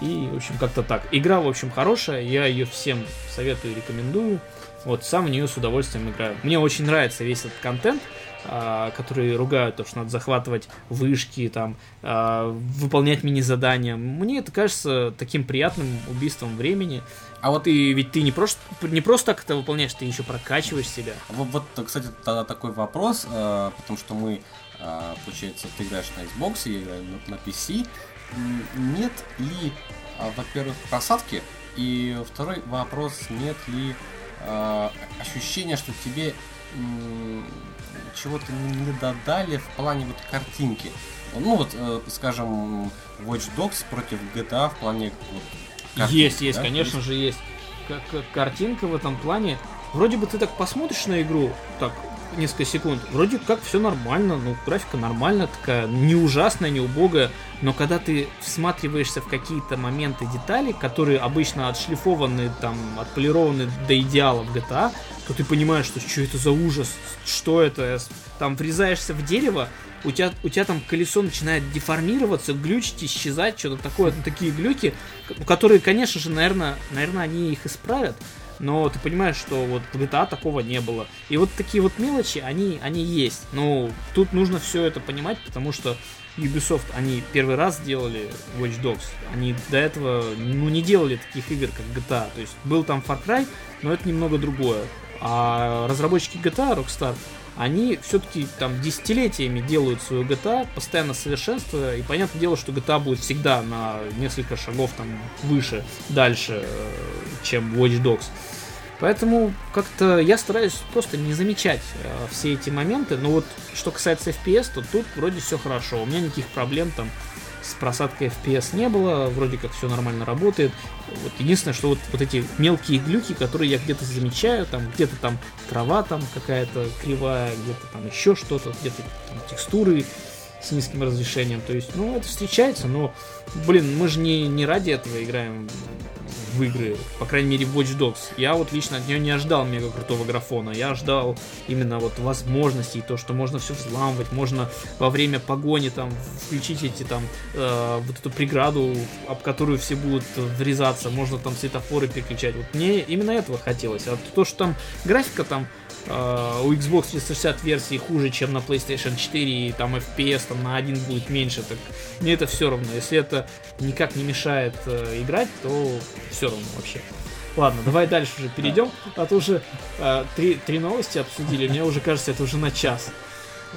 И, в общем, как-то так. Игра, в общем, хорошая, я ее всем советую и рекомендую. Вот, сам в нее с удовольствием играю. Мне очень нравится весь этот контент, а, который ругают то, что надо захватывать вышки, там, а, выполнять мини-задания. Мне это кажется таким приятным убийством времени. А вот Ты ведь ты не просто, не просто так это выполняешь, ты еще прокачиваешь себя. Вот, вот, кстати, тогда такой вопрос, э, потому что мы, э, получается, ты играешь на Xbox, я играю на, на PC. Нет ли, э, во-первых, просадки? И второй вопрос, нет ли э, ощущения, что тебе чего-то не додали в плане вот картинки? Ну вот, э, скажем, Watch Dogs против GTA в плане вот, картинки, есть, есть, да? конечно же, есть. Как, как картинка в этом плане. Вроде бы ты так посмотришь на игру, так, несколько секунд, вроде как все нормально, ну, графика нормальная такая, не ужасная, не убогая, но когда ты всматриваешься в какие-то моменты, детали, которые обычно отшлифованы, там, отполированы до идеала в GTA, то ты понимаешь, что что это за ужас, что это, там врезаешься в дерево, у тебя, у тебя там колесо начинает деформироваться, глючить, исчезать, что-то такое, такие глюки, которые, конечно же, наверное, наверное, они их исправят, но ты понимаешь, что вот в GTA такого не было. И вот такие вот мелочи, они, они есть. Но тут нужно все это понимать, потому что Ubisoft, они первый раз делали Watch Dogs. Они до этого, ну, не делали таких игр, как GTA. То есть был там Far Cry, но это немного другое. А разработчики GTA, Rockstar, они все-таки там десятилетиями делают свою GTA, постоянно совершенствуя, и понятное дело, что GTA будет всегда на несколько шагов там выше, дальше, э, чем Watch Dogs. Поэтому как-то я стараюсь просто не замечать э, все эти моменты. Но вот что касается FPS, то тут вроде все хорошо. У меня никаких проблем там с просадкой FPS не было, вроде как все нормально работает. Вот единственное, что вот, вот эти мелкие глюки, которые я где-то замечаю, там где-то там трава там какая-то кривая, где-то там еще что-то, где-то там текстуры с низким разрешением. То есть, ну, это встречается, но, блин, мы же не, не ради этого играем в игры, по крайней мере Watch Dogs. Я вот лично от нее не ожидал мега крутого графона, я ждал именно вот возможностей, то, что можно все взламывать, можно во время погони там включить эти там э, вот эту преграду, об которую все будут врезаться, можно там светофоры переключать. Вот мне именно этого хотелось. А то, что там графика там Uh, у Xbox 360 версии хуже, чем на PlayStation 4, и там FPS там на один будет меньше, так мне это все равно. Если это никак не мешает uh, играть, то все равно вообще. Ладно, давай дальше уже перейдем, а то уже uh, три, три новости обсудили, мне уже кажется, это уже на час.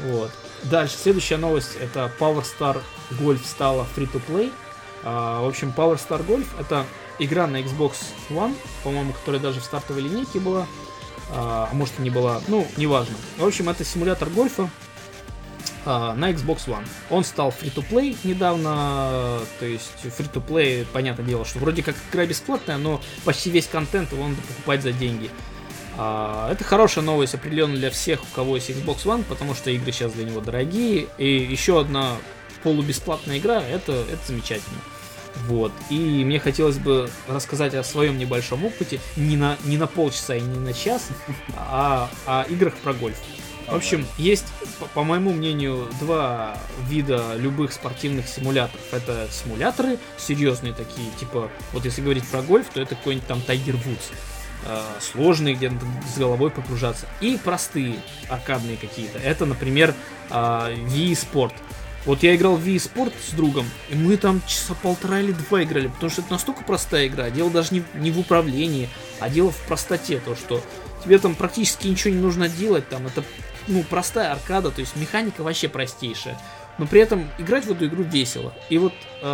Вот. Дальше, следующая новость, это Power Star Golf стала free-to-play. Uh, в общем, Power Star Golf это игра на Xbox One, по-моему, которая даже в стартовой линейке была а, а может и не была, ну, неважно. В общем, это симулятор гольфа а, на Xbox One. Он стал free-to-play недавно, то есть free-to-play, понятное дело, что вроде как игра бесплатная, но почти весь контент его надо покупать за деньги. А, это хорошая новость определенно для всех, у кого есть Xbox One, потому что игры сейчас для него дорогие. И еще одна полубесплатная игра, это, это замечательно. Вот. И мне хотелось бы рассказать о своем небольшом опыте, не на, не на полчаса и не на час, а о играх про гольф. В общем, есть, по, моему мнению, два вида любых спортивных симуляторов. Это симуляторы серьезные такие, типа, вот если говорить про гольф, то это какой-нибудь там Tiger Woods. Э, сложные, где надо с головой погружаться. И простые, аркадные какие-то. Это, например, э, Wii Sport. Вот я играл в Wii Sport с другом, и мы там часа полтора или два играли, потому что это настолько простая игра. Дело даже не, не в управлении, а дело в простоте. То, что тебе там практически ничего не нужно делать, там это ну, простая аркада, то есть механика вообще простейшая. Но при этом играть в эту игру весело. И вот э,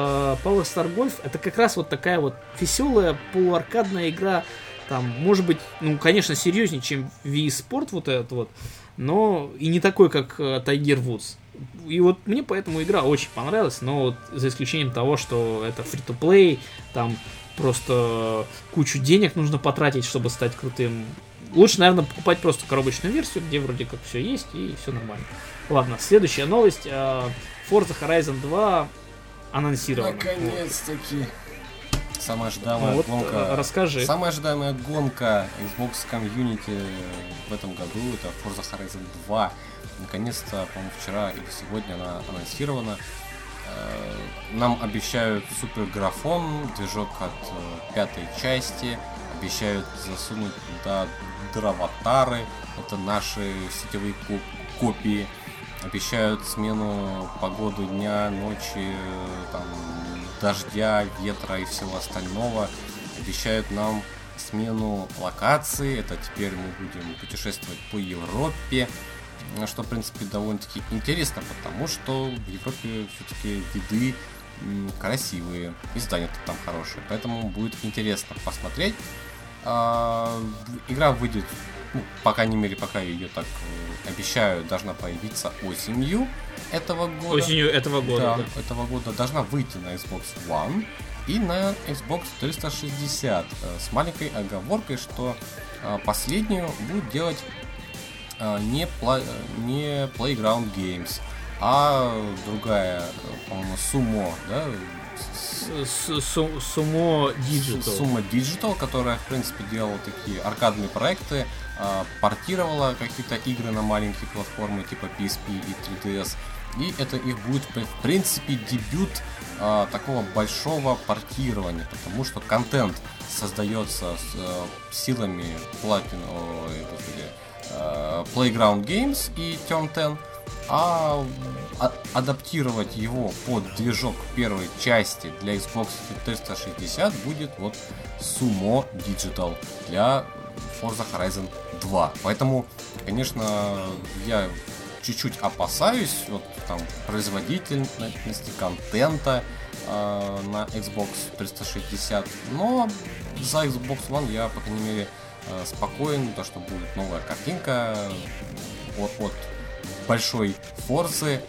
Power Star Golf это как раз вот такая вот веселая полуаркадная игра. Там, может быть, ну, конечно, серьезнее, чем Wii Sport вот этот вот, но и не такой, как э, Tiger Woods и вот мне поэтому игра очень понравилась, но вот за исключением того, что это free-to-play, там просто кучу денег нужно потратить, чтобы стать крутым. Лучше, наверное, покупать просто коробочную версию, где вроде как все есть и все нормально. Ладно, следующая новость. А, Forza Horizon 2 анонсирована. Наконец-таки. Самая ожидаемая вот, гонка. Э, расскажи. Самая ожидаемая гонка Xbox Community в этом году это Forza Horizon 2. Наконец-то, по-моему, вчера или сегодня она анонсирована. Э, нам обещают супер графон, движок от э, пятой части, обещают засунуть туда дроватары, это наши сетевые копии, обещают смену погоды дня, ночи, там, дождя, ветра и всего остального, обещают нам смену локации, это теперь мы будем путешествовать по Европе, что, в принципе, довольно-таки интересно, потому что в Европе все-таки виды красивые, и здания там хорошие, поэтому будет интересно посмотреть. А, игра выйдет, ну, по крайней мере, пока ее так э, обещаю, должна появиться осенью этого года. Осенью этого года. Да, да. этого года должна выйти на Xbox One и на Xbox 360 э, с маленькой оговоркой, что э, последнюю будет делать не, пла- не Playground Games, а другая, по-моему, Sumo, да? Sumo Digital. Sumo Digital, которая, в принципе, делала такие аркадные проекты, а, портировала какие-то игры на маленькие платформы типа PSP и 3DS. И это их будет, в принципе, дебют а, такого большого портирования, потому что контент создается с, а, силами Platinum, Э, Playground Games и Turn 10, а, а адаптировать его под движок первой части для Xbox 360 будет вот Sumo Digital для Forza Horizon 2. Поэтому, конечно, я чуть-чуть опасаюсь вот там производительности контента э, на Xbox 360, но за Xbox One я, по крайней мере, Э, спокоен, то, что будет новая картинка от, от большой форсы,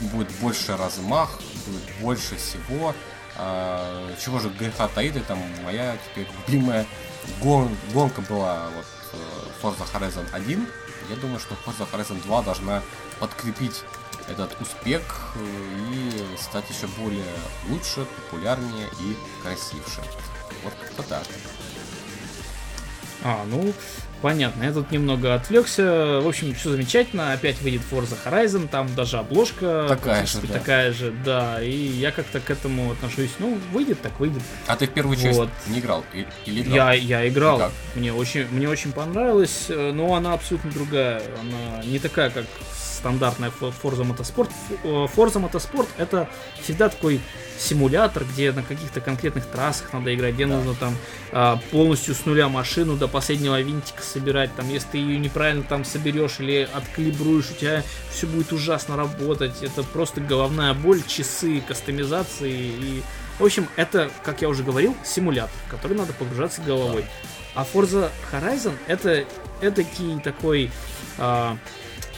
будет больше размах, будет больше всего. А, чего же греха таит, это моя теперь любимая гон, гонка была вот э, Forza Horizon 1. Я думаю, что Forza Horizon 2 должна подкрепить этот успех э, и стать еще более лучше, популярнее и красивше. Вот как-то так. А, ну, понятно. Я тут немного отвлекся. В общем, все замечательно. Опять выйдет Forza Horizon, там даже обложка такая же, да. такая же, да. И я как-то к этому отношусь. Ну, выйдет, так выйдет. А ты в первую часть вот. не играл? Или играл? Я, я играл. Мне очень, мне очень понравилось, э, но она абсолютно другая. Она не такая, как стандартная Forza Motorsport. Э, Forza Motorsport это всегда такой симулятор, где на каких-то конкретных трассах надо играть, где да. нужно там а, полностью с нуля машину до последнего винтика собирать. Там, если ты ее неправильно там соберешь или откалибруешь, у тебя все будет ужасно работать. Это просто головная боль, часы кастомизации и в общем, это, как я уже говорил, симулятор, в который надо погружаться головой. А Forza Horizon это, это такой а,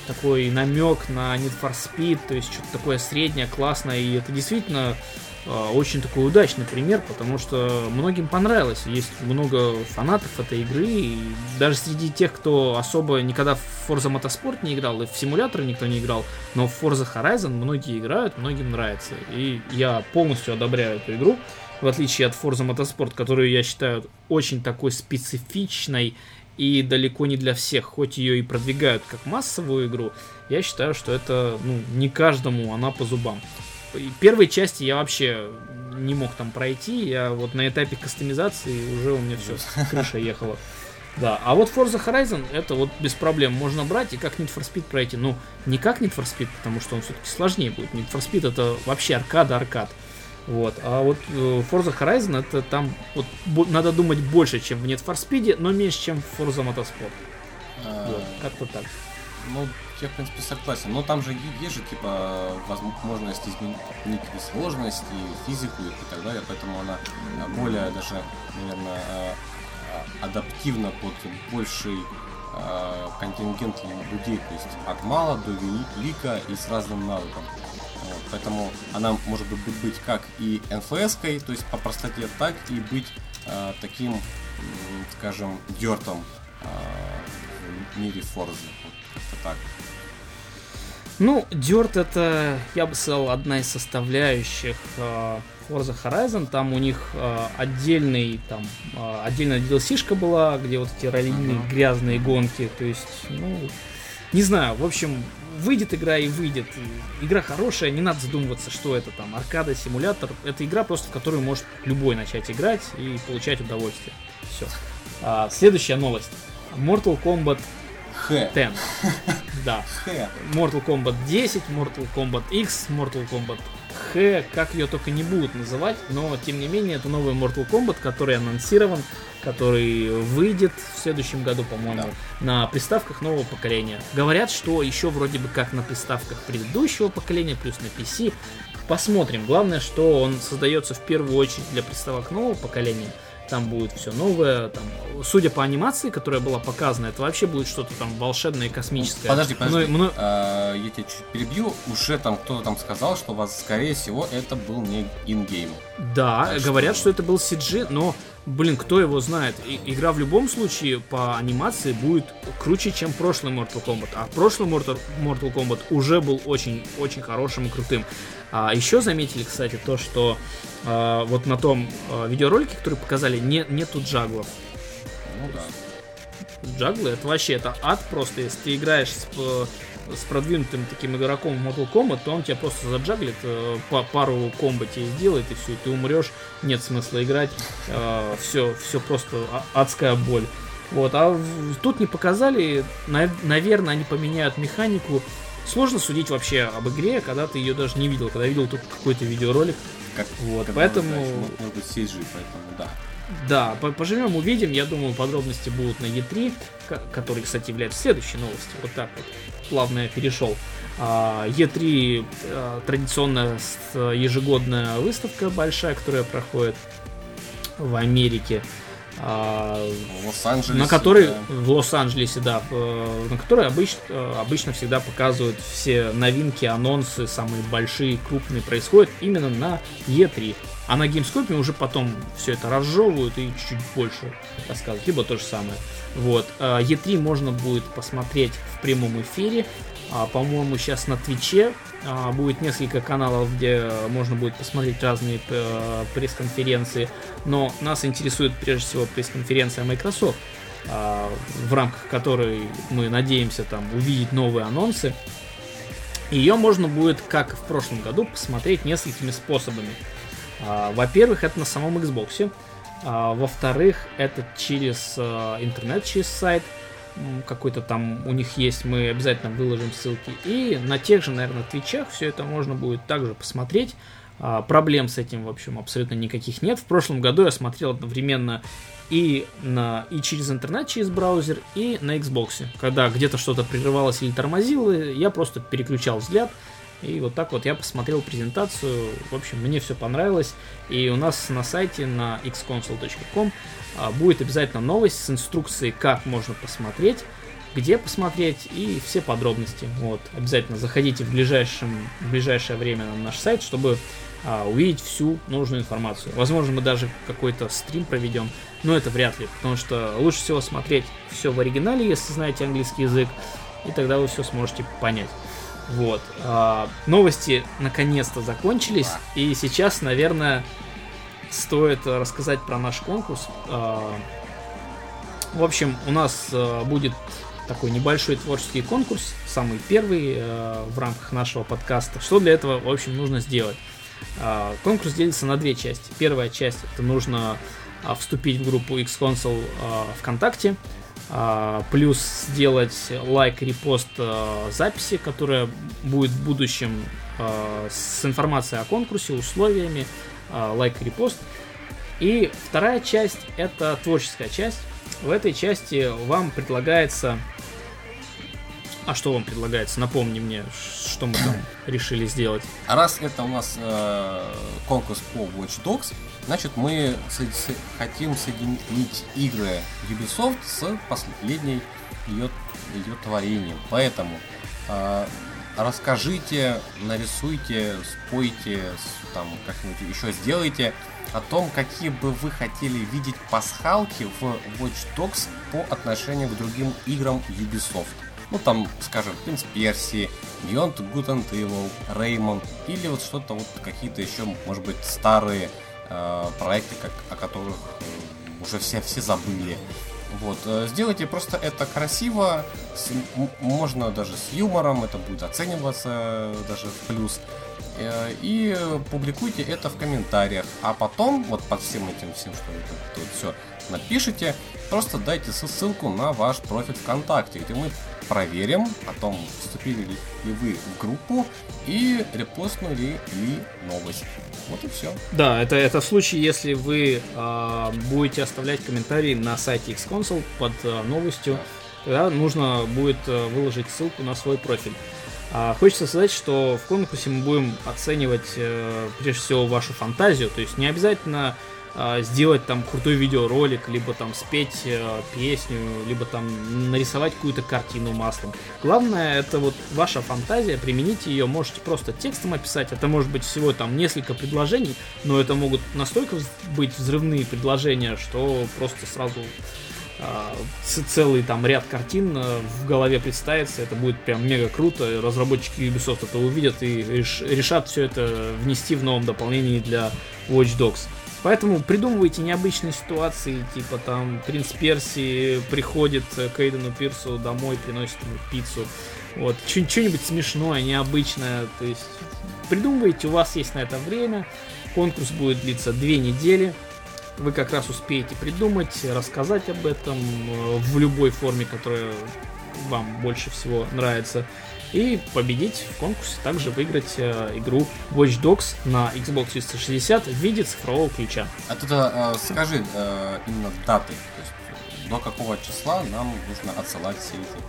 такой намек на Need for Speed, то есть что-то такое среднее, классное, и это действительно э, очень такой удачный пример, потому что многим понравилось. Есть много фанатов этой игры, и даже среди тех, кто особо никогда в Forza Motorsport не играл, и в симуляторы никто не играл, но в Forza Horizon многие играют, многим нравится. И я полностью одобряю эту игру, в отличие от Forza Motorsport, которую я считаю очень такой специфичной и далеко не для всех, хоть ее и продвигают как массовую игру, я считаю, что это ну, не каждому она по зубам. Первой части я вообще не мог там пройти, я вот на этапе кастомизации уже у меня все, крыша ехала. Да, а вот Forza Horizon это вот без проблем можно брать и как Need for Speed пройти. Ну, не как Need for Speed, потому что он все-таки сложнее будет. Need for Speed это вообще аркада-аркад. Вот. А вот э, Forza Horizon это там вот, надо думать больше, чем в Need for Speed, но меньше, чем в Forza Motorsport. А... Вот, как-то так. Ну, я, в принципе, согласен. Но там же есть же, типа, возможность изменить сложность, и физику, и так далее. Поэтому она более даже, наверное, а, а, адаптивна под больший контингент людей. То есть от мала до велика и с разным навыком. Вот, поэтому она может быть, быть как и NFS, то есть по простоте, так и быть э, таким, скажем, дертом э, в мире Форзы. Вот как-то так. Ну, Dirt это, я бы сказал, одна из составляющих э, Forza Horizon. Там у них э, отдельный, там, э, отдельная DLC-шка была, где вот эти раллийные uh-huh. грязные гонки. То есть, ну, не знаю, в общем, выйдет игра и выйдет. Игра хорошая, не надо задумываться, что это там, аркада, симулятор. Это игра просто, в которую может любой начать играть и получать удовольствие. Все. А, следующая новость. Mortal Kombat Х. 10. Да. Х. Mortal Kombat 10, Mortal Kombat X, Mortal Kombat Х, как ее только не будут называть, но тем не менее это новый Mortal Kombat, который анонсирован который выйдет в следующем году, по-моему, да. на приставках нового поколения. Говорят, что еще вроде бы как на приставках предыдущего поколения, плюс на PC. Посмотрим. Главное, что он создается в первую очередь для приставок нового поколения. Там будет все новое. Там, судя по анимации, которая была показана, это вообще будет что-то там волшебное и космическое. Подожди, подожди. Мно... А, я тебя чуть перебью. Уже там кто-то там сказал, что у вас, скорее всего, это был не ингейм. Да, так говорят, что... что это был CG, но блин, кто его знает. И, игра в любом случае по анимации будет круче, чем прошлый Mortal Kombat. А прошлый Mortal, Mortal Kombat уже был очень-очень хорошим и крутым. А еще заметили, кстати, то, что а, вот на том а, видеоролике, который показали, не, нету джаглов. Ну да. Джаглы это вообще это ад просто, если ты играешь с с продвинутым таким игроком в Mortal Kombat, то он тебя просто заджаглит, э, по пару комбо тебе сделает, и все, и ты умрешь, нет смысла играть, э, все, все просто а, адская боль. Вот, а тут не показали, на, наверное, они поменяют механику. Сложно судить вообще об игре, когда ты ее даже не видел, когда видел только какой-то видеоролик. Как, вот, поэтому... Может быть, CG, поэтому да. Да, поживем, увидим. Я думаю, подробности будут на E3, который, кстати, является следующей новостью. Вот так вот плавно я перешел. E3 а, традиционная ежегодная выставка большая, которая проходит в Америке. А, В Лос-Анджелесе. на который да. в Лос-Анджелесе, да, э, на который обычно, э, обычно всегда показывают все новинки, анонсы, самые большие, крупные, происходят именно на E3. А на Gamescom уже потом все это разжевывают и чуть-чуть больше рассказывают, либо то же самое. Вот. э, E3 можно будет посмотреть в прямом эфире. А, по-моему, сейчас на Твиче будет несколько каналов, где можно будет посмотреть разные э, пресс-конференции. Но нас интересует прежде всего пресс-конференция Microsoft, а, в рамках которой мы надеемся там увидеть новые анонсы. Ее можно будет, как в прошлом году, посмотреть несколькими способами. А, Во-первых, это на самом Xbox. А, Во-вторых, это через э, интернет, через сайт какой-то там у них есть, мы обязательно выложим ссылки. И на тех же, наверное, твичах все это можно будет также посмотреть. А, Проблем с этим, в общем, абсолютно никаких нет. В прошлом году я смотрел одновременно и, на, и через интернет, через браузер, и на Xbox. Когда где-то что-то прерывалось или тормозило, я просто переключал взгляд. И вот так вот я посмотрел презентацию. В общем, мне все понравилось. И у нас на сайте на xconsole.com будет обязательно новость с инструкцией, как можно посмотреть, где посмотреть и все подробности. Вот, обязательно заходите в, ближайшем, в ближайшее время на наш сайт, чтобы а, увидеть всю нужную информацию. Возможно, мы даже какой-то стрим проведем, но это вряд ли, потому что лучше всего смотреть все в оригинале, если знаете английский язык, и тогда вы все сможете понять. Вот. а, новости наконец-то закончились, и сейчас, наверное, стоит рассказать про наш конкурс. А, В общем, у нас э, будет такой небольшой творческий конкурс, самый первый э, в рамках нашего подкаста. Что для этого, в общем, нужно сделать? А, Конкурс делится на две части. Первая часть это нужно а, вступить в группу X-Console а, ВКонтакте, а, плюс сделать лайк, репост а, записи, которая будет в будущем а, с информацией о конкурсе, условиями, а, лайк, репост. И вторая часть это творческая часть. В этой части вам предлагается... А что вам предлагается? Напомни мне, что мы там решили сделать. Раз это у нас э, конкурс по Watch Dogs, значит мы со- со- хотим соединить игры Ubisoft с последней ее, ее творением. Поэтому э, расскажите, нарисуйте, спойте, там как-нибудь еще сделайте о том, какие бы вы хотели видеть пасхалки в Watch Dogs по отношению к другим играм Ubisoft. Ну там, скажем, Принц Персии, Beyond Good and Evil, Rayman, или вот что-то вот какие-то еще, может быть, старые э, проекты, как, о которых уже все, все забыли. Вот, э, сделайте просто это красиво, с- можно даже с юмором, это будет оцениваться даже в плюс. Э, И публикуйте это в комментариях. А потом, вот под всем этим всем, что вы тут все напишите, просто дайте ссыл- ссылку на ваш профиль ВКонтакте, где мы проверим, потом вступили ли, ли вы в группу и репостнули ли новость. Вот и все. Да, это, это в случае, если вы а, будете оставлять комментарии на сайте Xconsole под а, новостью, тогда нужно будет а, выложить ссылку на свой профиль. А, хочется сказать, что в конкурсе мы будем оценивать э, прежде всего вашу фантазию, то есть не обязательно сделать там крутой видеоролик, либо там спеть э, песню, либо там нарисовать какую-то картину маслом. Главное это вот ваша фантазия, примените ее, можете просто текстом описать, это может быть всего там несколько предложений, но это могут настолько быть взрывные предложения, что просто сразу а, ц- целый там ряд картин а, в голове представится, это будет прям мега круто, разработчики Ubisoft это увидят и реш- решат все это внести в новом дополнении для Watch Dogs. Поэтому придумывайте необычные ситуации, типа там принц Персии приходит к Эйдену Пирсу домой, приносит ему пиццу. Вот, что-нибудь смешное, необычное. То есть придумывайте, у вас есть на это время. Конкурс будет длиться две недели. Вы как раз успеете придумать, рассказать об этом э, в любой форме, которая вам больше всего нравится. И победить в конкурсе, также выиграть э, игру Watch Dogs на Xbox 360 в виде цифрового ключа. А тогда э, скажи э, именно даты, то есть до какого числа нам нужно отсылать все эти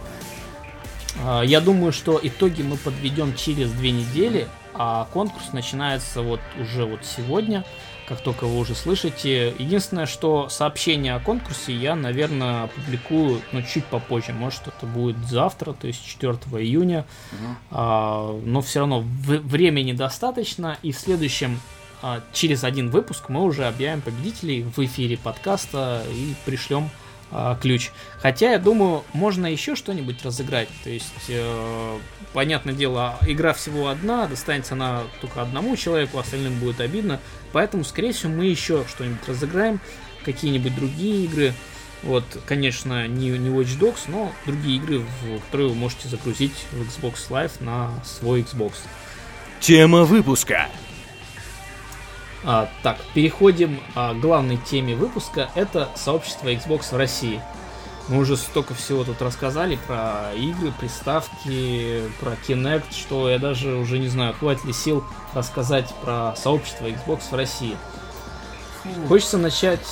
А, Я думаю, что итоги мы подведем через две недели, а конкурс начинается вот уже вот сегодня. Как только вы уже слышите. Единственное, что сообщение о конкурсе я, наверное, опубликую, ну, чуть попозже. Может, это будет завтра, то есть 4 июня. Угу. А, но все равно времени достаточно. И в следующем, а, через один выпуск, мы уже объявим победителей в эфире подкаста и пришлем а, ключ. Хотя, я думаю, можно еще что-нибудь разыграть. То есть, э, понятное дело, игра всего одна, достанется она только одному человеку, остальным будет обидно. Поэтому, скорее всего, мы еще что-нибудь разыграем, какие-нибудь другие игры. Вот, конечно, не, не Watch Dogs, но другие игры, в которые вы можете загрузить в Xbox Live на свой Xbox. Тема выпуска. А, так, переходим а, к главной теме выпуска. Это сообщество Xbox в России. Мы уже столько всего тут рассказали про игры, приставки, про Kinect, что я даже уже не знаю, хватит ли сил рассказать про сообщество Xbox в России. Хочется начать,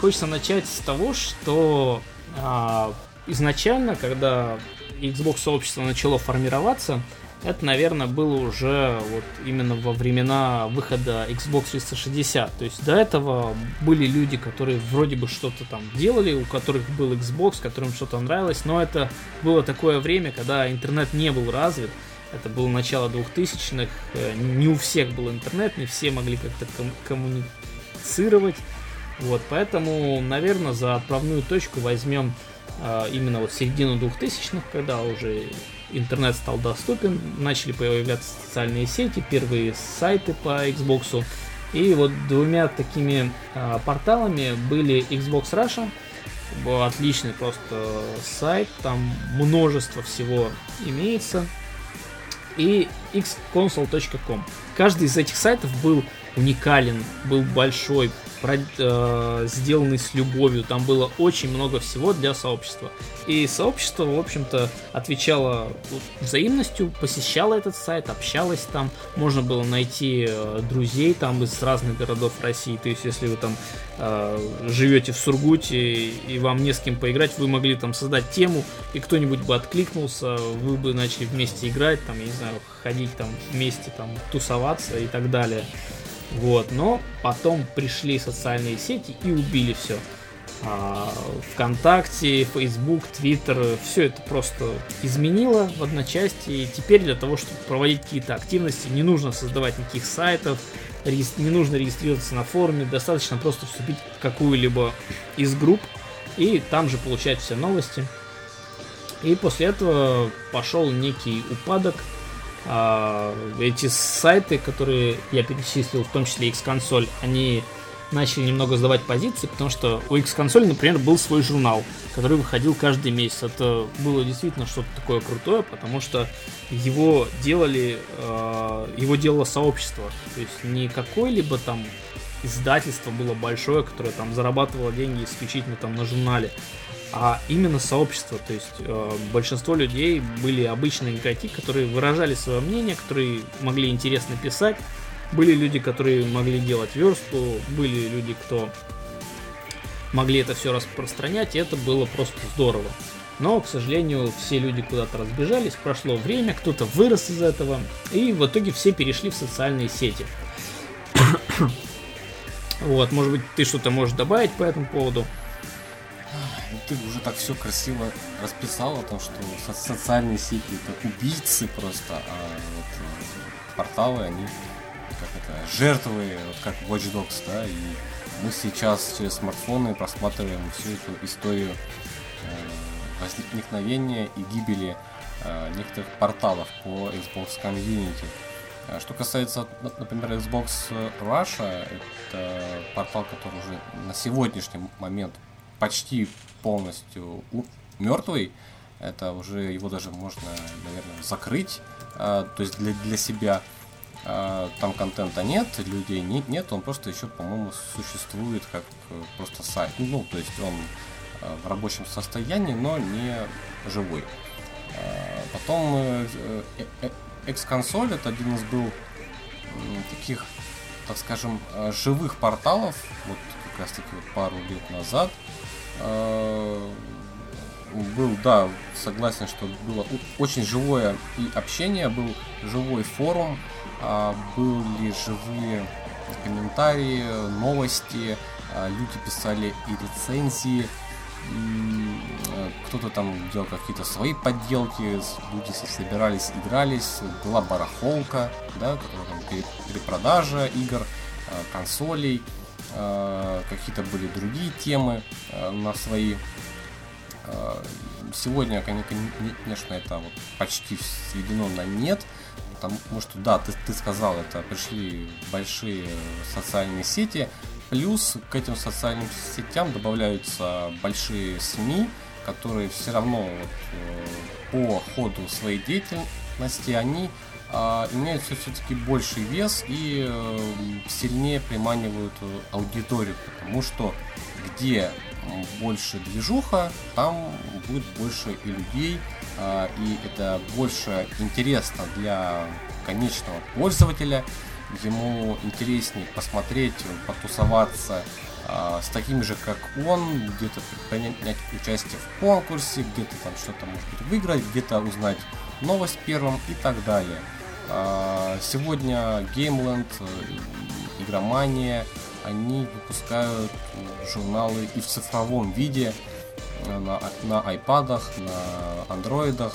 хочется начать с того, что а, изначально, когда Xbox сообщество начало формироваться, это, наверное, было уже вот именно во времена выхода Xbox 360. То есть до этого были люди, которые вроде бы что-то там делали, у которых был Xbox, которым что-то нравилось, но это было такое время, когда интернет не был развит. Это было начало 2000-х, э, не у всех был интернет, не все могли как-то ком- коммуницировать. Вот, поэтому, наверное, за отправную точку возьмем э, именно вот середину 2000-х, когда уже интернет стал доступен, начали появляться социальные сети, первые сайты по Xbox. И вот двумя такими а, порталами были Xbox Russia, отличный просто сайт, там множество всего имеется, и xconsole.com. Каждый из этих сайтов был уникален, был большой, э, сделанный с любовью. Там было очень много всего для сообщества. И сообщество, в общем-то, отвечало взаимностью, посещало этот сайт, общалось там. Можно было найти э, друзей там из разных городов России. То есть, если вы там э, живете в Сургуте и вам не с кем поиграть, вы могли там создать тему, и кто-нибудь бы откликнулся, вы бы начали вместе играть, там, я не знаю, ходить там вместе, там, тусоваться и так далее. Вот, но потом пришли социальные сети и убили все. А, ВКонтакте, Facebook, Twitter, все это просто изменило в одночасье. И теперь для того, чтобы проводить какие-то активности, не нужно создавать никаких сайтов, не нужно регистрироваться на форуме, достаточно просто вступить в какую-либо из групп и там же получать все новости. И после этого пошел некий упадок эти сайты, которые я перечислил, в том числе X-консоль, они начали немного сдавать позиции, потому что у X-консоли, например, был свой журнал, который выходил каждый месяц. Это было действительно что-то такое крутое, потому что его делали, э, его делало сообщество. То есть не какое-либо там издательство было большое, которое там зарабатывало деньги исключительно там на журнале, а именно сообщество. То есть э, большинство людей были обычные игроки, которые выражали свое мнение, которые могли интересно писать. Были люди, которые могли делать верстку, были люди, кто могли это все распространять, и это было просто здорово. Но, к сожалению, все люди куда-то разбежались, прошло время, кто-то вырос из этого, и в итоге все перешли в социальные сети. вот, может быть, ты что-то можешь добавить по этому поводу? Ты уже так все красиво расписал о том, что со социальные сети это убийцы просто, а вот э, порталы, они как это, жертвы, вот как Watch Dogs, да, и мы сейчас через смартфоны просматриваем всю эту историю э, возникновения и гибели э, некоторых порталов по Xbox Community. Э, что касается, например, Xbox Russia, это портал, который уже на сегодняшний момент почти полностью мертвый, это уже его даже можно, наверное, закрыть, а, то есть для, для себя. А, там контента нет, людей нет, нет, он просто еще, по-моему, существует как э, просто сайт. Ну, то есть он э, в рабочем состоянии, но не живой. А, потом э, X-консоль это один из был таких, так скажем, живых порталов, вот как раз таки пару лет назад, Э, был, да, согласен, что было очень живое и общение, был живой форум, а были живые комментарии, новости, люди писали и рецензии, кто-то там делал какие-то свои подделки, люди собирались, игрались, была барахолка, да, там перепродажа игр, консолей, какие-то были другие темы на свои. Сегодня, конечно, это вот почти сведено на нет, потому что, да, ты, ты сказал, это пришли большие социальные сети, плюс к этим социальным сетям добавляются большие СМИ, которые все равно вот, э, по ходу своей деятельности, они а, имеют все-таки больший вес и э, сильнее приманивают аудиторию, потому что где больше движуха, там будет больше и людей, а, и это больше интересно для конечного пользователя. Ему интереснее посмотреть, потусоваться а, с такими же, как он, где-то принять участие в конкурсе, где-то там что-то может быть выиграть, где-то узнать новость первым и так далее. А, сегодня Gameland, э, Игромания, они выпускают журналы и в цифровом виде э, на, на iPad, на андроидах,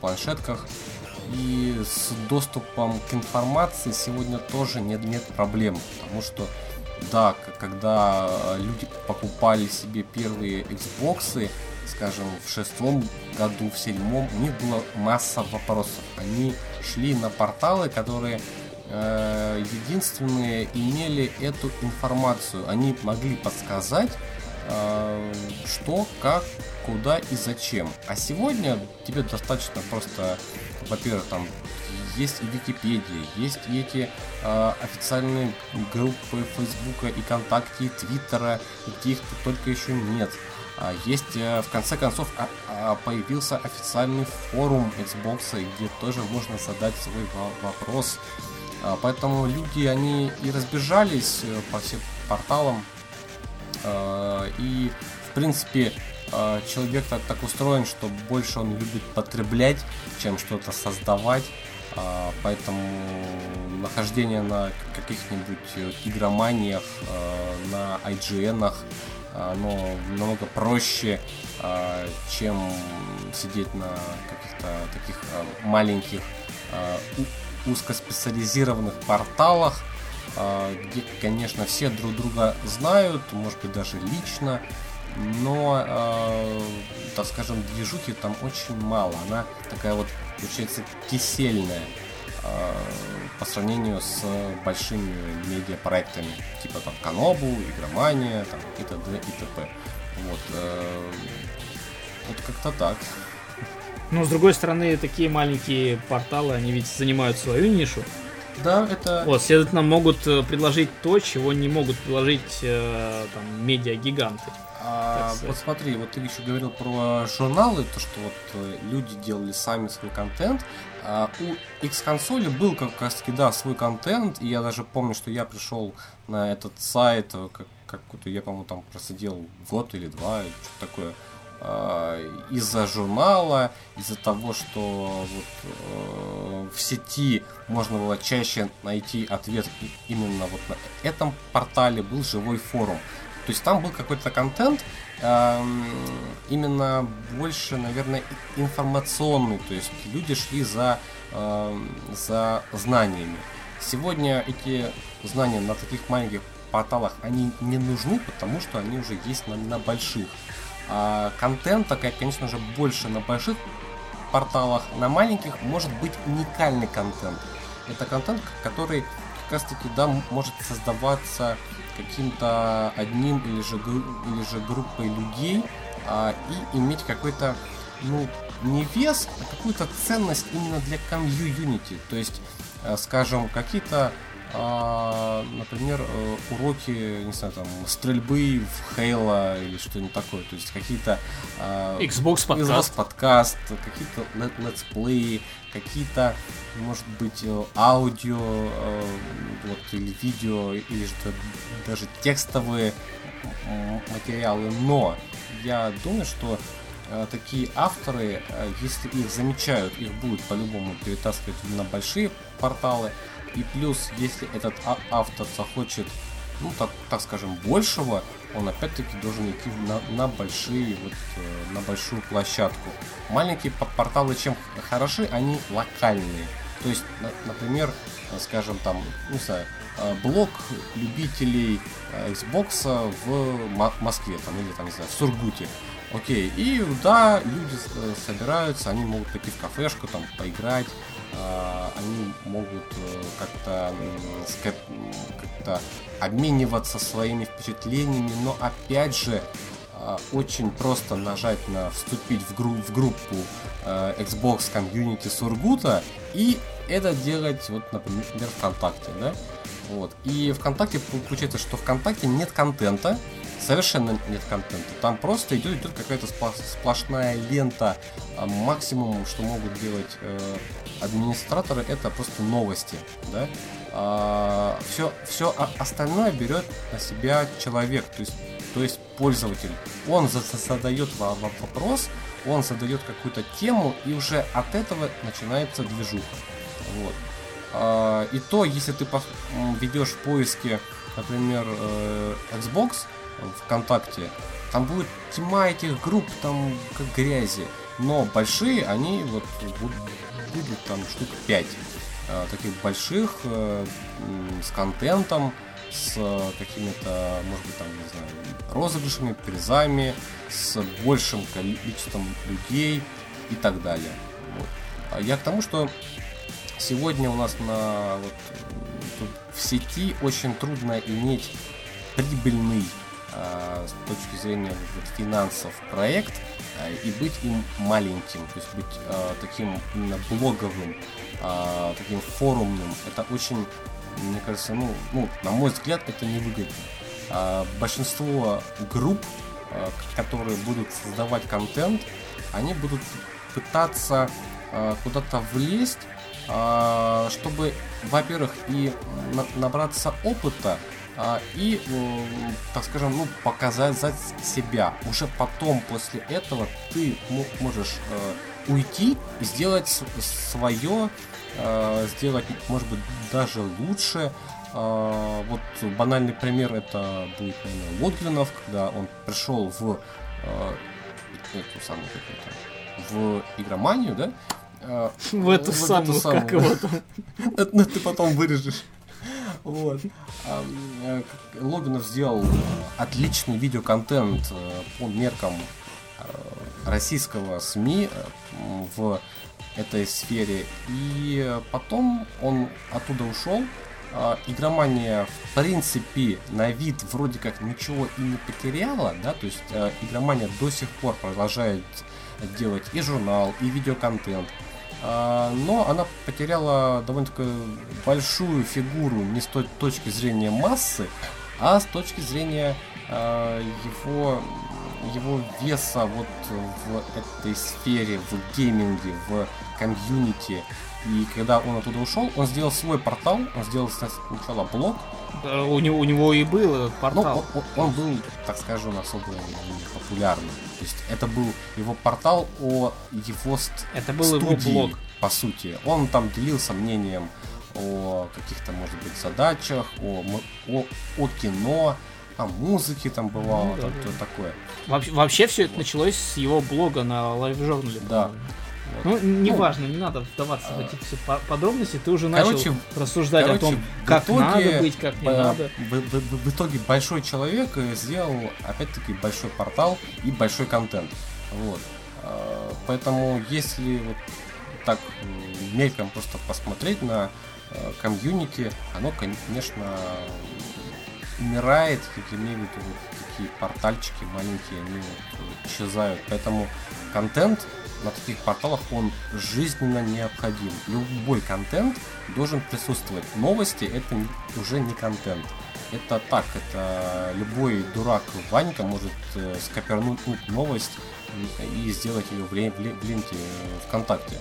планшетках. И с доступом к информации сегодня тоже нет, нет проблем, потому что да, когда люди покупали себе первые Xbox, скажем, в шестом году, в седьмом, у них была масса вопросов. Они шли на порталы, которые Э, единственные имели эту информацию. Они могли подсказать, э, что, как, куда и зачем. А сегодня тебе достаточно просто, во-первых, там есть и Википедия, есть и эти э, официальные группы Фейсбука и ВКонтакте, и Твиттера, где их только еще нет. Есть, э, в конце концов, а, а, появился официальный форум Xbox, где тоже можно задать свой вопрос а, поэтому люди, они и разбежались э, по всем порталам. А, и, в принципе, а, человек так, так устроен, что больше он любит потреблять, чем что-то создавать. Поэтому нахождение на каких-нибудь э, игроманиях, на IGN, оно намного проще, чем сидеть на каких-то таких маленьких узкоспециализированных порталах, а, где, конечно, все друг друга знают, может быть, даже лично, но, а, так скажем, движухи там очень мало. Она такая вот, получается, кисельная а, по сравнению с большими медиапроектами, типа там Канобу, Игромания, там и т.д. и т.п. Вот, э, вот как-то так. Но с другой стороны, такие маленькие порталы, они ведь занимают свою нишу. Да, это... Вот, следовательно, могут э, предложить то, чего не могут предложить э, там, медиа-гиганты. А, вот смотри, вот ты еще говорил про журналы, то, что вот э, люди делали сами свой контент. А у X-консоли был как раз таки, да, свой контент, и я даже помню, что я пришел на этот сайт, как, как-то я, по-моему, там просидел год или два, или что-то такое. Э, из-за журнала, из-за того, что вот, э, в сети можно было чаще найти ответ именно вот на этом портале, был живой форум. То есть там был какой-то контент, э, именно больше, наверное, информационный. То есть люди шли за, э, за знаниями. Сегодня эти знания на таких маленьких порталах, они не нужны, потому что они уже есть на, на больших. А, контента, конечно же, больше на больших порталах, на маленьких может быть уникальный контент. Это контент, который как раз таки да, может создаваться каким-то одним или же, или же группой людей а, и иметь какой-то, ну, не вес, а какую-то ценность именно для комьюнити. То есть, э, скажем, какие-то а, например, э, уроки, не знаю, там, стрельбы в Halo или что-нибудь такое, то есть какие-то а, Xbox подкаст, Xbox подкаст. какие-то летсплеи, какие-то, может быть, э, аудио, э, вот, или видео, или же даже текстовые материалы, но я думаю, что такие авторы, если их замечают, их будут по-любому перетаскивать на большие порталы, И плюс, если этот а- автор захочет, ну так, так скажем, большего, он опять-таки должен идти на, на большие, вот, э, на большую площадку. Маленькие порталы чем хороши, они локальные. То есть, например, скажем там, не знаю, э, блок любителей э, Xbox в Москве, там, или там, не знаю, в Сургуте. Окей, и да, люди собираются, они могут пойти в кафешку, там, поиграть, они могут как-то как обмениваться своими впечатлениями, но опять же, очень просто нажать на вступить в, гру- в группу э, Xbox Community Сургута и это делать, вот, например, ВКонтакте, да? Вот. И ВКонтакте получается, что ВКонтакте нет контента, совершенно нет контента. Там просто идет, идет какая-то сплошная лента. А максимум, что могут делать э, администраторы, это просто новости, да? А, все, все остальное берет на себя человек, то есть, то есть пользователь. Он задает вопрос, он задает какую-то тему, и уже от этого начинается движуха. Вот. А, и то, если ты ведешь в поиске, например, э, Xbox ВКонтакте, там будет тьма этих групп, там как грязи. Но большие, они вот будут, там штук 5 э, таких больших, э, с контентом, с какими-то, может быть, там, не знаю, розыгрышами, призами, с большим количеством людей и так далее. Вот. А я к тому, что сегодня у нас на вот, в сети очень трудно иметь прибыльный э, с точки зрения финансов проект э, и быть им маленьким, то есть быть э, таким именно блоговым, э, таким форумным. Это очень, мне кажется, ну, ну на мой взгляд, это невыгодно. Э, большинство групп, э, которые будут создавать контент, они будут пытаться э, куда-то влезть а, чтобы, во-первых, и набраться опыта, а, и, так скажем, ну, показать себя. Уже потом, после этого, ты можешь э, уйти и сделать свое, э, сделать, может быть, даже лучше. А, вот банальный пример это будет, наверное, Лотвинов, когда он пришел в э, эту самую в игроманию, да, а, в эту самую, как его там. Ну, ты потом вырежешь. Вот. Э, Логинов сделал отличный видеоконтент э, по меркам э, российского СМИ в этой сфере. И потом он оттуда ушел. А, игромания, в принципе, на вид вроде как ничего и не потеряла, да, то есть игромания до сих пор продолжает делать и журнал, и видеоконтент. А, но она потеряла довольно-таки большую фигуру не с той точки зрения массы, а с точки зрения а, его, его веса вот в этой сфере, в гейминге, в комьюнити. И когда он оттуда ушел, он сделал свой портал, он сделал сначала блог, у него, у него и был портал. Ну, он, он был, так скажем, особо популярным. То есть это был его портал о его Это был студии, его блог. По сути. Он там делился мнением о каких-то, может быть, задачах, о, о, о кино, о музыке там бывало, ну, там да, да. такое. Вообще, вообще все это началось с его блога на лайв-журнале. Да. Вот. Ну, неважно, ну, не надо вдаваться а... в эти все подробности. Ты уже начал короче, рассуждать короче, о том, как итоге, надо быть, как не по, надо. В, в, в итоге большой человек э, сделал, опять-таки, большой портал и большой контент. Вот. А, поэтому, если вот так мельком просто посмотреть на э, комьюнити, оно, конечно, умирает, как имею в виду такие портальчики маленькие, они вот исчезают. Поэтому контент на таких порталах он жизненно необходим. Любой контент должен присутствовать. Новости это уже не контент. Это так, это любой дурак Ванька может э, скопернуть новость и сделать ее в, ленте ВКонтакте.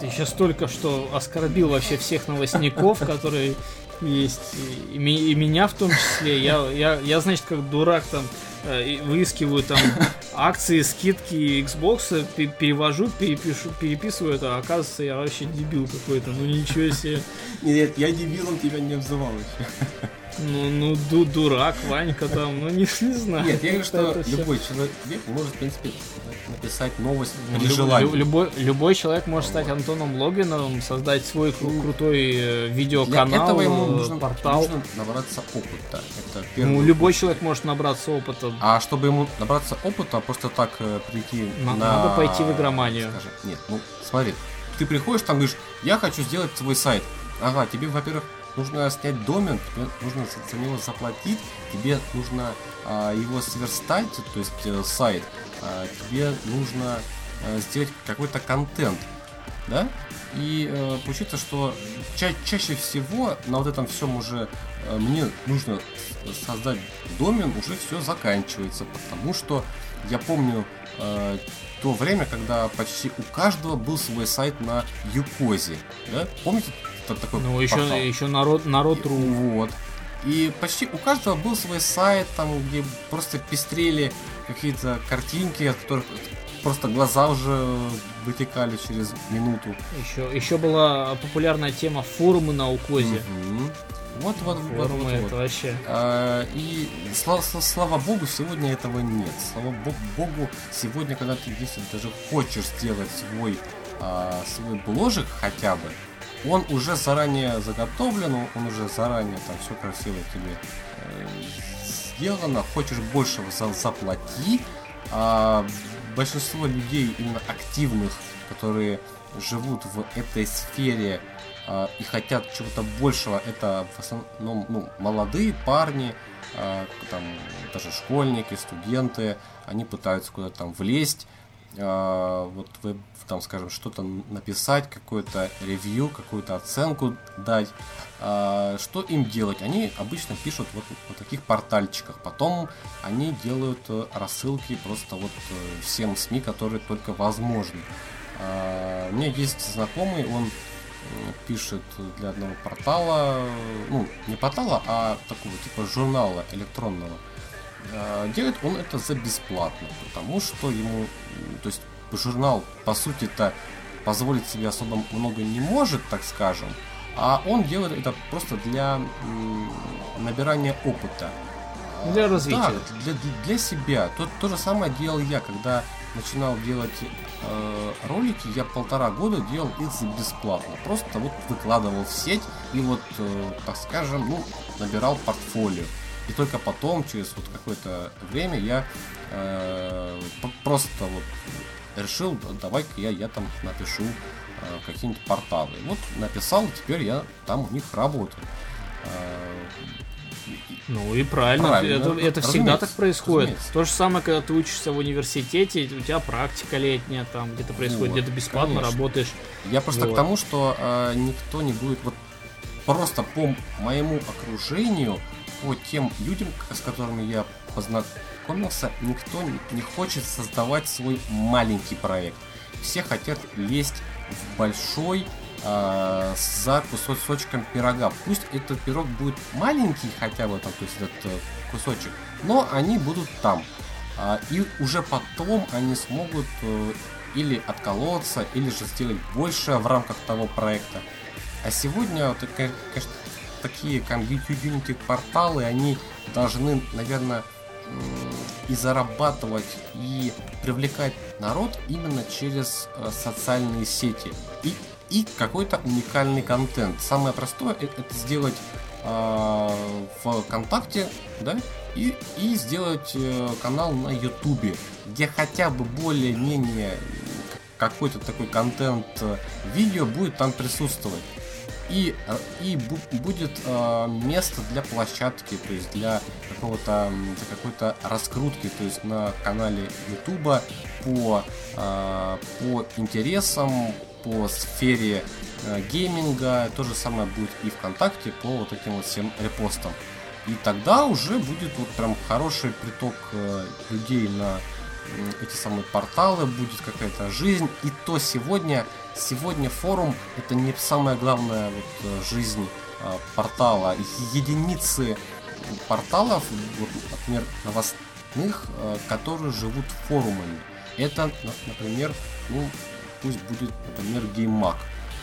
Ты сейчас только что оскорбил вообще всех новостников, которые есть, и, и меня в том числе. Я, я, я, значит, как дурак там э, выискиваю там акции, скидки Xbox, пе- перевожу, перепишу, переписываю это, а оказывается, я вообще дебил какой-то, ну ничего себе. Нет, я дебилом тебя не обзывал еще. Ну, ну, ду дурак, Ванька там, ну не, не знаю. Нет, я говорю, что Это любой человек может, в принципе, написать новость Ну, при желании. лю- любой, любой человек может стать Антоном Логиновым, создать свой кру- крутой э, Для видеоканал, этого ему э, нужно, портал. нужно набраться опыта. Это Ну, любой человек может набраться опыта. А чтобы ему набраться опыта, просто так э, прийти На- на... надо пойти в игроманию. Скажем, нет, ну смотри, ты приходишь там говоришь, я хочу сделать свой сайт. Ага, тебе, во-первых, нужно снять домен, тебе нужно за, него заплатить, тебе нужно а, его сверстать, то есть э, сайт, тебе нужно э, сделать какой-то контент, да? И э, получится, что ча- чаще всего на вот этом всем уже э, мне нужно создать домен, уже все заканчивается, потому что я помню э, то время, когда почти у каждого был свой сайт на Юкозе, да? Помните такой Ну, еще, портал? еще народ, народ.ру. Вот. И почти у каждого был свой сайт, там, где просто пестрели какие-то картинки, от которых просто глаза уже вытекали через минуту. Еще, еще была популярная тема форумы на Укозе. Мгм. Вот, вот, вот, Форумы вот, это вот. вообще. А, И сла- сла- слава богу, сегодня этого нет. Слава бо- богу, сегодня, когда ты если даже хочешь сделать свой, а, свой бложек хотя бы, он уже заранее заготовлен, он- он уже заранее там все красиво тебе э, сделано. Хочешь большего за- заплати. А большинство людей именно активных, которые живут в этой сфере а, и хотят чего-то большего, это в основном ну, молодые парни, а, там даже школьники, студенты, они пытаются куда-то там влезть, вот вы там, скажем, что-то написать, какое-то ревью, какую-то оценку дать. А, Что им делать? Они обычно пишут вот на таких портальчиках. Потом они делают э, рассылки просто вот э, всем СМИ, которые только возможны. А, У меня есть знакомый, он пишет для одного портала, ну, не портала, а такого типа журнала электронного. А, Делает он это за бесплатно, потому что ему, то есть журнал, по сути-то, позволить себе особо много не может, так скажем, а он делает это просто для набирания опыта. Для развития. Да, для, для себя. То, то же самое делал я, когда начинал делать э, ролики, я полтора года делал их бесплатно. Просто вот выкладывал в сеть и вот, э, так скажем, ну, набирал портфолио. И только потом, через вот какое-то время, я э, просто вот решил, да, давай-ка я, я там напишу э, какие-нибудь порталы. Вот написал, теперь я там у них работаю. Э, Ну и правильно, Правильно, это, это всегда так происходит. разумеется. То же самое, когда ты учишься в университете, у тебя практика летняя, там где-то происходит, Вот, где-то бесплатно конечно. работаешь. Я просто Вот. к тому, что э, никто не будет вот просто по моему окружению, по тем людям, с которыми я познакомился, никто не, хочет создавать свой маленький проект. Все хотят лезть в большой э, за кусочком пирога. Пусть этот пирог будет маленький хотя бы там, то есть этот э, кусочек, но они будут там. А, и уже потом они смогут э, или отколоться, или же сделать больше в рамках того проекта. А сегодня, вот, конечно, такие комьюнити порталы, они должны, наверное, и зарабатывать, и привлекать народ именно через э, социальные сети. И, и какой-то уникальный контент. Самое простое э- это сделать в ВКонтакте, да, и, и сделать э, канал на Ютубе, где хотя бы более-менее к- какой-то такой контент э, видео будет там присутствовать. И, э, и бу- будет э, место для площадки, то есть для какого-то для какой-то раскрутки, то есть на канале Ютуба по, э, по интересам, по сфере гейминга, то же самое будет и ВКонтакте по вот этим вот всем репостам. И тогда уже будет вот прям хороший приток людей на эти самые порталы, будет какая-то жизнь. И то сегодня, сегодня форум это не самая главная вот э, жизнь э, портала. Единицы порталов, вот, например, новос- иных, э, которые живут форумами. Это, например, ну, пусть будет, например, GameMag.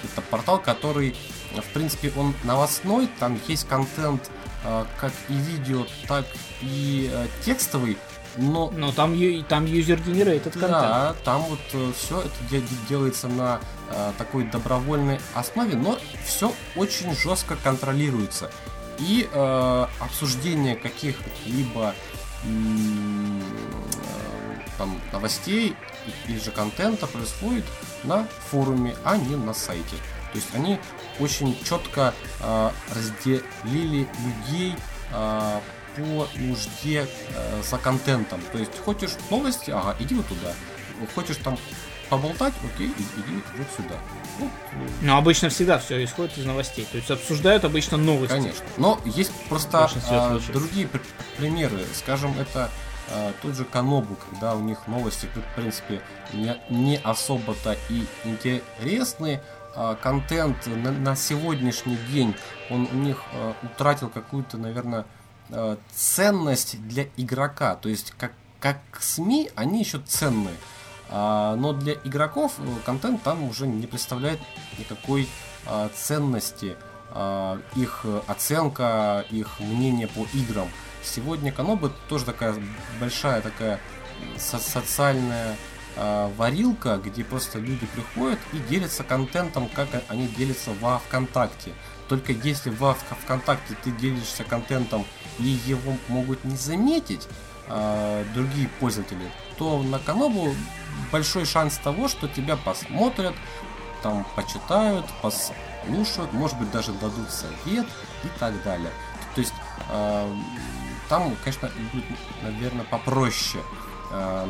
Это портал, который, в принципе, он новостной, там есть контент э, как и видео, так и э, текстовый, но... Но там, там user-generated контент. Да, там вот все это делается на такой добровольной основе, но все очень жестко контролируется. И э, обсуждение каких-либо там, новостей и же контента происходит на форуме, а не на сайте. То есть они очень четко э, разделили людей э, по нужде э, за контентом. То есть хочешь новости, ага, иди вот туда. Хочешь там поболтать, окей, иди вот сюда. Ну, Но обычно всегда все исходит из новостей. То есть обсуждают обычно новости. Конечно. Но есть просто а, другие примеры. Скажем, это а, тот же Канобу, когда у них новости, в принципе, не, не особо-то и интересны. А, контент на, на сегодняшний день, он у них а, утратил какую-то, наверное, а, ценность для игрока. То есть, как, как СМИ, они еще ценные. А, но для игроков э, контент там уже не представляет никакой а, ценности. А, их оценка, их мнение по играм. Сегодня Каноба тоже такая большая такая социальная варилка, где просто люди приходят и делятся контентом, как они делятся во ВКонтакте. Только если во ВКонтакте ты делишься контентом и его могут не заметить э, другие пользователи, то на Канобу большой шанс того, что тебя посмотрят, там почитают, послушают, может быть даже дадут совет и так далее. То есть э, там, конечно, будет, наверное, попроще э,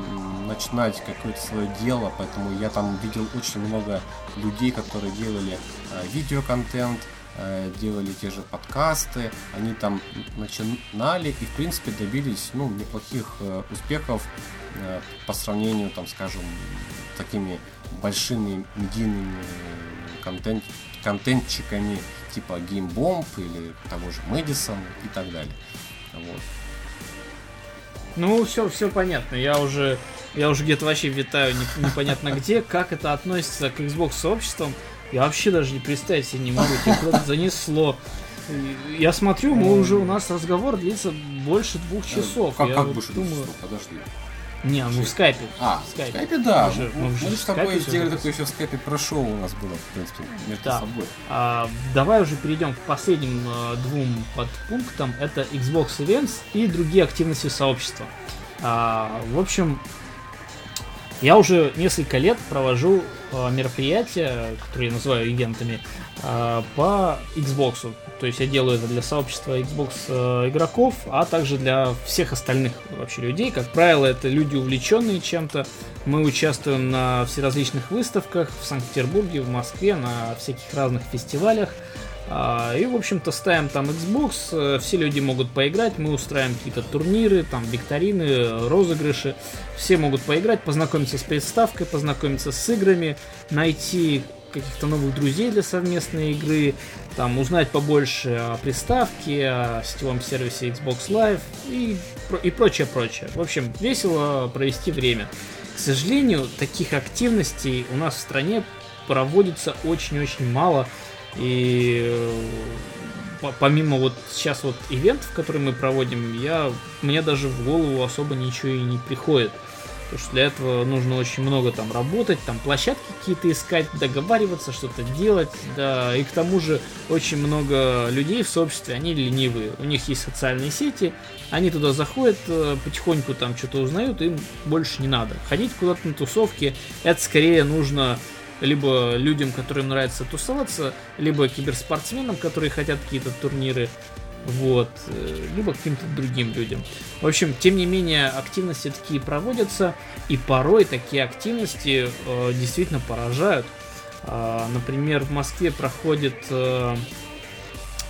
начинать какое-то свое дело, поэтому я там видел очень много людей, которые делали э, видеоконтент, делали те же подкасты, они там начинали и в принципе добились ну, неплохих э, успехов Э, по сравнению, там, скажем, такими большими медийными контент, контентчиками типа GameBomb или того же Мэдисон и так далее. Вот. Ну, все, все понятно. Я уже, я уже где-то вообще витаю непонятно где, как это относится к Xbox сообществам. Я вообще даже не представить себе не могу, тебя куда-то занесло. Я смотрю, мы уже у нас разговор длится больше двух часов. Как, я как вот больше думаю... двух часов? Подожди. Не, мы в скайпе. А, в скайпе, скайпе да. Мы, мы, мы, мы с тобой сделали такое еще в скайпе про шоу у нас было, в принципе, между да. собой. А, давай уже перейдем к последним а, двум подпунктам. Это Xbox Events и другие активности сообщества. А, в общем, я уже несколько лет провожу мероприятия, которые я называю ивентами, а, по Xbox. То есть я делаю это для сообщества Xbox э, игроков, а также для всех остальных вообще людей. Как правило, это люди, увлеченные чем-то. Мы участвуем на всеразличных выставках в Санкт-Петербурге, в Москве, на всяких разных фестивалях. А, и, в общем-то, ставим там Xbox, э, все люди могут поиграть, мы устраиваем какие-то турниры, там, викторины, розыгрыши. Все могут поиграть, познакомиться с представкой, познакомиться с играми, найти каких-то новых друзей для совместной игры, там узнать побольше о приставке, о сетевом сервисе Xbox Live и, и прочее, прочее. В общем, весело провести время. К сожалению, таких активностей у нас в стране проводится очень-очень мало. И э, помимо вот сейчас вот ивентов, которые мы проводим, я, мне даже в голову особо ничего и не приходит. Потому что для этого нужно очень много там работать, там площадки какие-то искать, договариваться, что-то делать. Да, и к тому же очень много людей в сообществе, они ленивые. У них есть социальные сети, они туда заходят, э, потихоньку там что-то узнают, им больше не надо. Ходить куда-то на тусовки, это скорее нужно либо людям, которым нравится тусоваться, либо киберспортсменам, которые хотят какие-то турниры вот, э, либо каким-то другим людям. В общем, тем не менее, активности такие проводятся, и порой такие активности э, действительно поражают. Э, например, в Москве проходит э,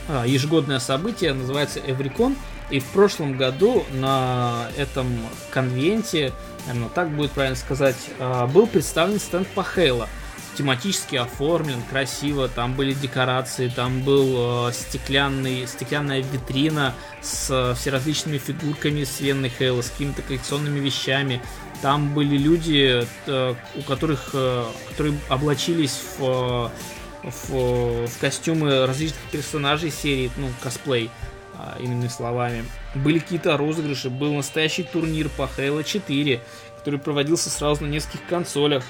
а, ежегодное событие, называется Эврикон, и в прошлом году на этом конвенте, наверное, так будет правильно сказать, э, был представлен стенд по Хейла. Тематически оформлен, красиво, там были декорации, там был э, стеклянный, стеклянная витрина с э, всеразличными фигурками с Венной Хейла, с какими-то коллекционными вещами. Там были люди, э, у которых, э, которые облачились в, э, в, в костюмы различных персонажей серии, ну, косплей, э, иными словами. Были какие-то розыгрыши, был настоящий турнир по Halo 4, который проводился сразу на нескольких консолях.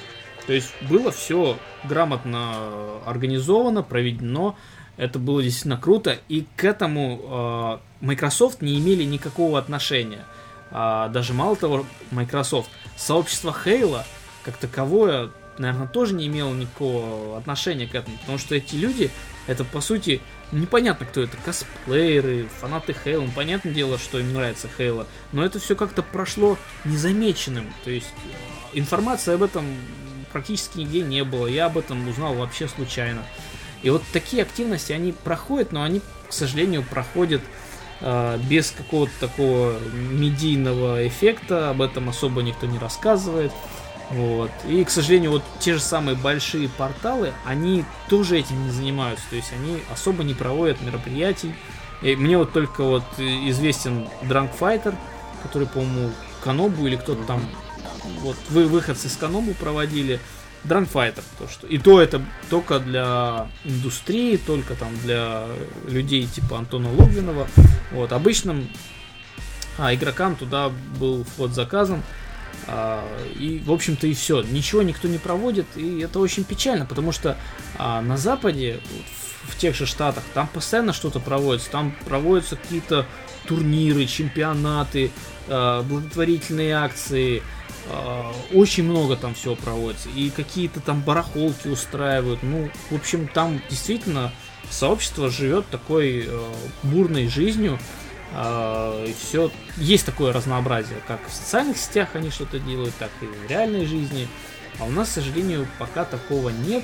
То есть было все грамотно организовано, проведено. Это было действительно круто. И к этому э, Microsoft не имели никакого отношения. А, даже мало того, Microsoft, сообщество Halo как таковое, наверное, тоже не имело никакого отношения к этому. Потому что эти люди, это по сути непонятно, кто это. Косплееры, фанаты Halo. Понятное дело, что им нравится Halo. Но это все как-то прошло незамеченным. То есть информации об этом практически нигде не было. Я об этом узнал вообще случайно. И вот такие активности, они проходят, но они, к сожалению, проходят э, без какого-то такого медийного эффекта. Об этом особо никто не рассказывает. Вот. И, к сожалению, вот те же самые большие порталы, они тоже этим не занимаются. То есть они особо не проводят мероприятий. И мне вот только вот известен Drunk Fighter, который, по-моему, Канобу или кто-то там вот вы выходцы с Канобу проводили. Дранфайтер, то что и то это только для индустрии, только там для людей типа Антона Логвинова. Вот обычным а, игрокам туда был вход заказан. А, и, в общем-то, и все. Ничего никто не проводит, и это очень печально, потому что а, на Западе, в, в тех же штатах, там постоянно что-то проводится. Там проводятся какие-то турниры, чемпионаты, а, благотворительные акции, очень много там всего проводится. И какие-то там барахолки устраивают. Ну, в общем, там действительно сообщество живет такой э, бурной жизнью. Э, все. Есть такое разнообразие. Как в социальных сетях они что-то делают, так и в реальной жизни. А у нас, к сожалению, пока такого нет.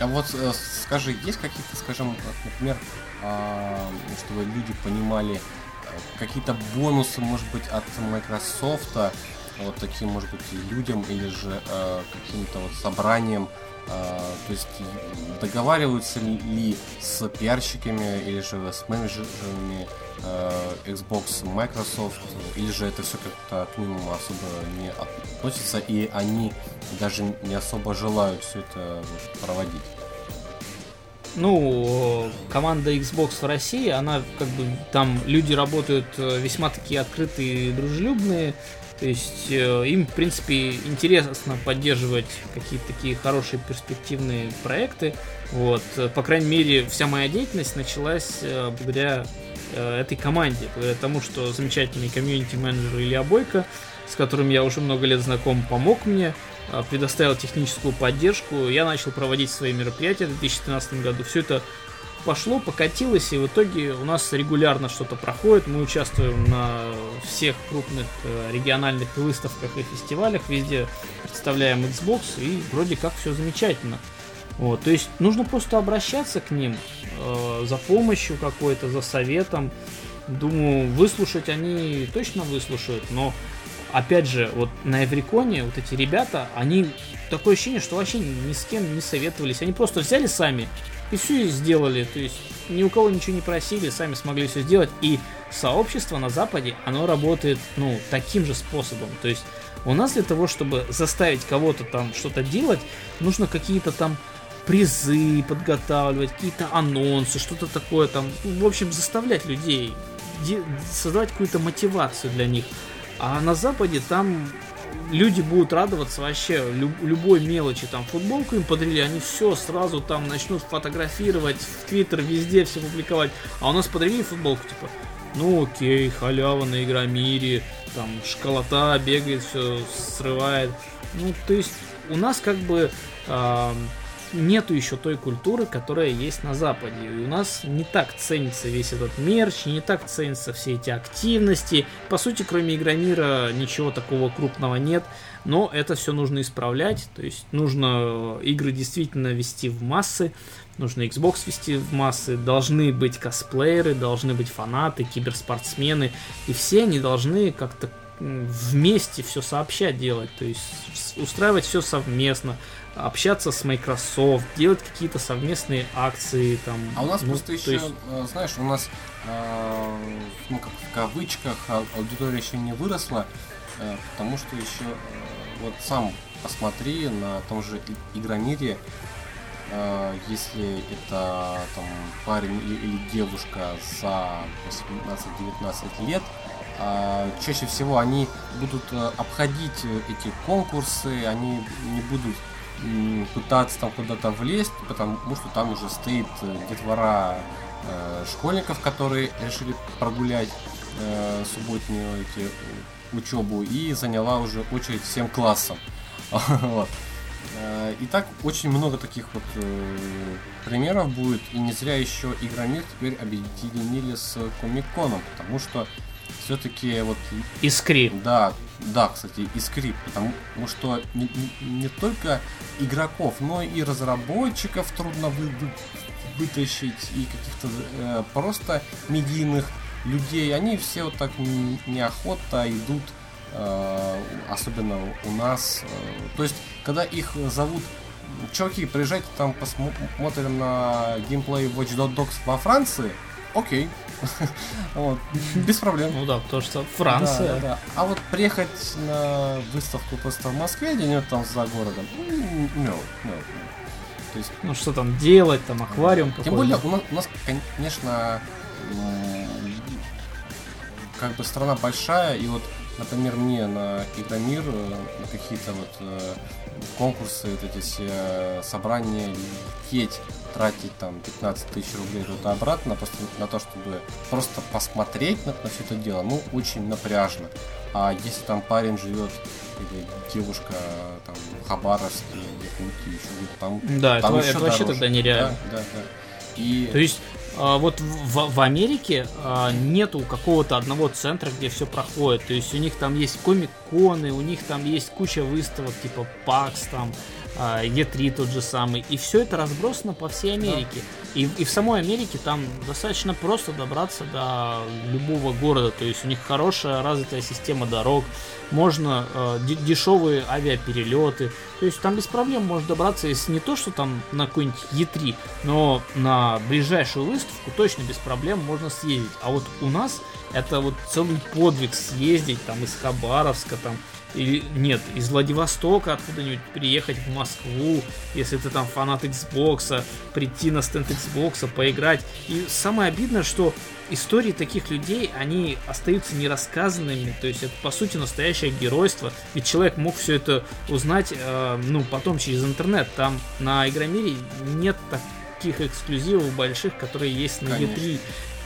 А вот э, скажи, есть какие-то, скажем, например, э, чтобы люди понимали, э, какие-то бонусы, может быть, от Microsoft, вот таким, может быть, людям или же э, каким-то вот собранием. Э, то есть договариваются ли с пиарщиками или же с менеджерами э, Xbox, Microsoft, или же это все как-то к ним особо не относится, и они даже не особо желают все это проводить ну, команда Xbox в России, она как бы там люди работают э, весьма такие открытые и дружелюбные, то есть э, им, в принципе, интересно поддерживать какие-то такие хорошие перспективные проекты. Вот. По крайней мере, вся моя деятельность началась э, благодаря э, этой команде, благодаря тому, что замечательный комьюнити-менеджер Илья Бойко, с которым я уже много лет знаком, помог мне, предоставил техническую поддержку. Я начал проводить свои мероприятия в 2013 году. Все это пошло, покатилось, и в итоге у нас регулярно что-то проходит. Мы участвуем на всех крупных э, региональных выставках и фестивалях, везде представляем Xbox, и вроде как все замечательно. Вот, то есть нужно просто обращаться к ним э, за помощью какой-то, за советом. Думаю, выслушать они точно выслушают, но опять же, вот на Эвриконе вот эти ребята, они такое ощущение, что вообще ни с кем не советовались. Они просто взяли сами и все сделали. То есть ни у кого ничего не просили, сами смогли все сделать. И сообщество на Западе, оно работает, ну, таким же способом. То есть у нас для того, чтобы заставить кого-то там что-то делать, нужно какие-то там призы подготавливать, какие-то анонсы, что-то такое там. В общем, заставлять людей, создавать какую-то мотивацию для них. А на Западе там люди будут радоваться вообще люб, любой мелочи. Там футболку им подарили, они все сразу там начнут фотографировать, в Твиттер везде все публиковать. А у нас подарили футболку, типа, ну окей, халява на Игромире, там школота бегает, все срывает. Ну, то есть у нас как бы э, нету еще той культуры, которая есть на Западе. И у нас не так ценится весь этот мерч, не так ценятся все эти активности. По сути, кроме Игромира ничего такого крупного нет. Но это все нужно исправлять. То есть нужно игры действительно вести в массы. Нужно Xbox вести в массы. Должны быть косплееры, должны быть фанаты, киберспортсмены. И все они должны как-то вместе все сообща делать, то есть устраивать все совместно, общаться с Microsoft, делать какие-то совместные акции там. А у нас ну, просто еще, есть... Э, знаешь, у нас э, ну как в кавычках а, аудитория еще не выросла, э, потому что еще э, вот сам посмотри на том же Игромире, э, если это там парень или девушка за 18-19 лет, э, чаще всего они будут обходить эти конкурсы, они не будут пытаться там куда-то влезть, потому что там уже стоит э, детвора э, школьников, которые решили прогулять э, субботнюю эти, учебу и заняла уже очередь всем классам. вот. Э, и так очень много таких вот э, примеров будет, и не зря еще Игромир теперь объединили с Комиконом, потому что все-таки вот... Искри. Да, да, кстати, Искри, потому что не, не, не только игроков, но и разработчиков трудно вы, вы, вытащить, и каких-то э, просто медийных людей. Они все вот так неохотно идут, э, особенно у нас. Э, то есть, когда их зовут чуваки, приезжайте там посмотрим на геймплей Watch Dogs во Франции, окей. вот, без проблем. Ну да, потому что Франция. Да, да, да. А вот приехать на выставку просто в Москве, где-нибудь там за городом, no, no, no. То есть, ну что там делать, там аквариум Тем более у нас, у нас, конечно, как бы страна большая, и вот, например, мне на Игромир, э, на какие-то вот э, конкурсы, вот эти все э, собрания лететь тратить там 15 тысяч рублей туда-обратно просто на то, чтобы просто посмотреть на, на все это дело, ну, очень напряжно. А если там парень живет или девушка там в Хабаровске, Якутии, еще где-то там, да, там это, это вообще тогда нереально. Да, да, да. И... То есть а, вот в, в Америке а, нету какого-то одного центра, где все проходит. То есть у них там есть комик-коны, у них там есть куча выставок типа PAX, там E3 тот же самый. И все это разбросано по всей Америке. Да. И, и в самой Америке там достаточно просто добраться до любого города. То есть у них хорошая развитая система дорог, можно э, дешевые авиаперелеты. То есть там без проблем можно добраться, если не то, что там на какой-нибудь E3, но на ближайшую выставку точно без проблем можно съездить. А вот у нас это вот целый подвиг съездить там из Хабаровска, там или нет, из Владивостока откуда-нибудь приехать в Москву, если ты там фанат Xbox, прийти на стенд Xbox, поиграть. И самое обидное, что истории таких людей, они остаются нерассказанными, то есть это по сути настоящее геройство, ведь человек мог все это узнать, э, ну, потом через интернет, там на Игромире нет таких эксклюзивов больших, которые есть на E3.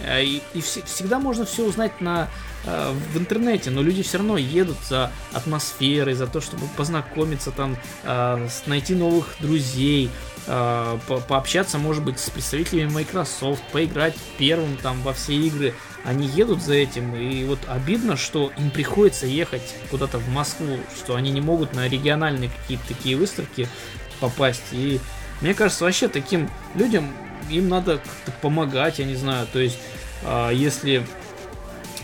Э, и, и вс- всегда можно все узнать на, э, в интернете, но люди все равно едут за атмосферой, за то, чтобы познакомиться там, э, найти новых друзей, э, по- пообщаться, может быть, с представителями Microsoft, поиграть первым там во все игры. Они едут за этим, и вот обидно, что им приходится ехать куда-то в Москву, что они не могут на региональные какие-то такие выставки попасть. И мне кажется, вообще таким людям им надо как-то помогать, я не знаю. То есть, э, если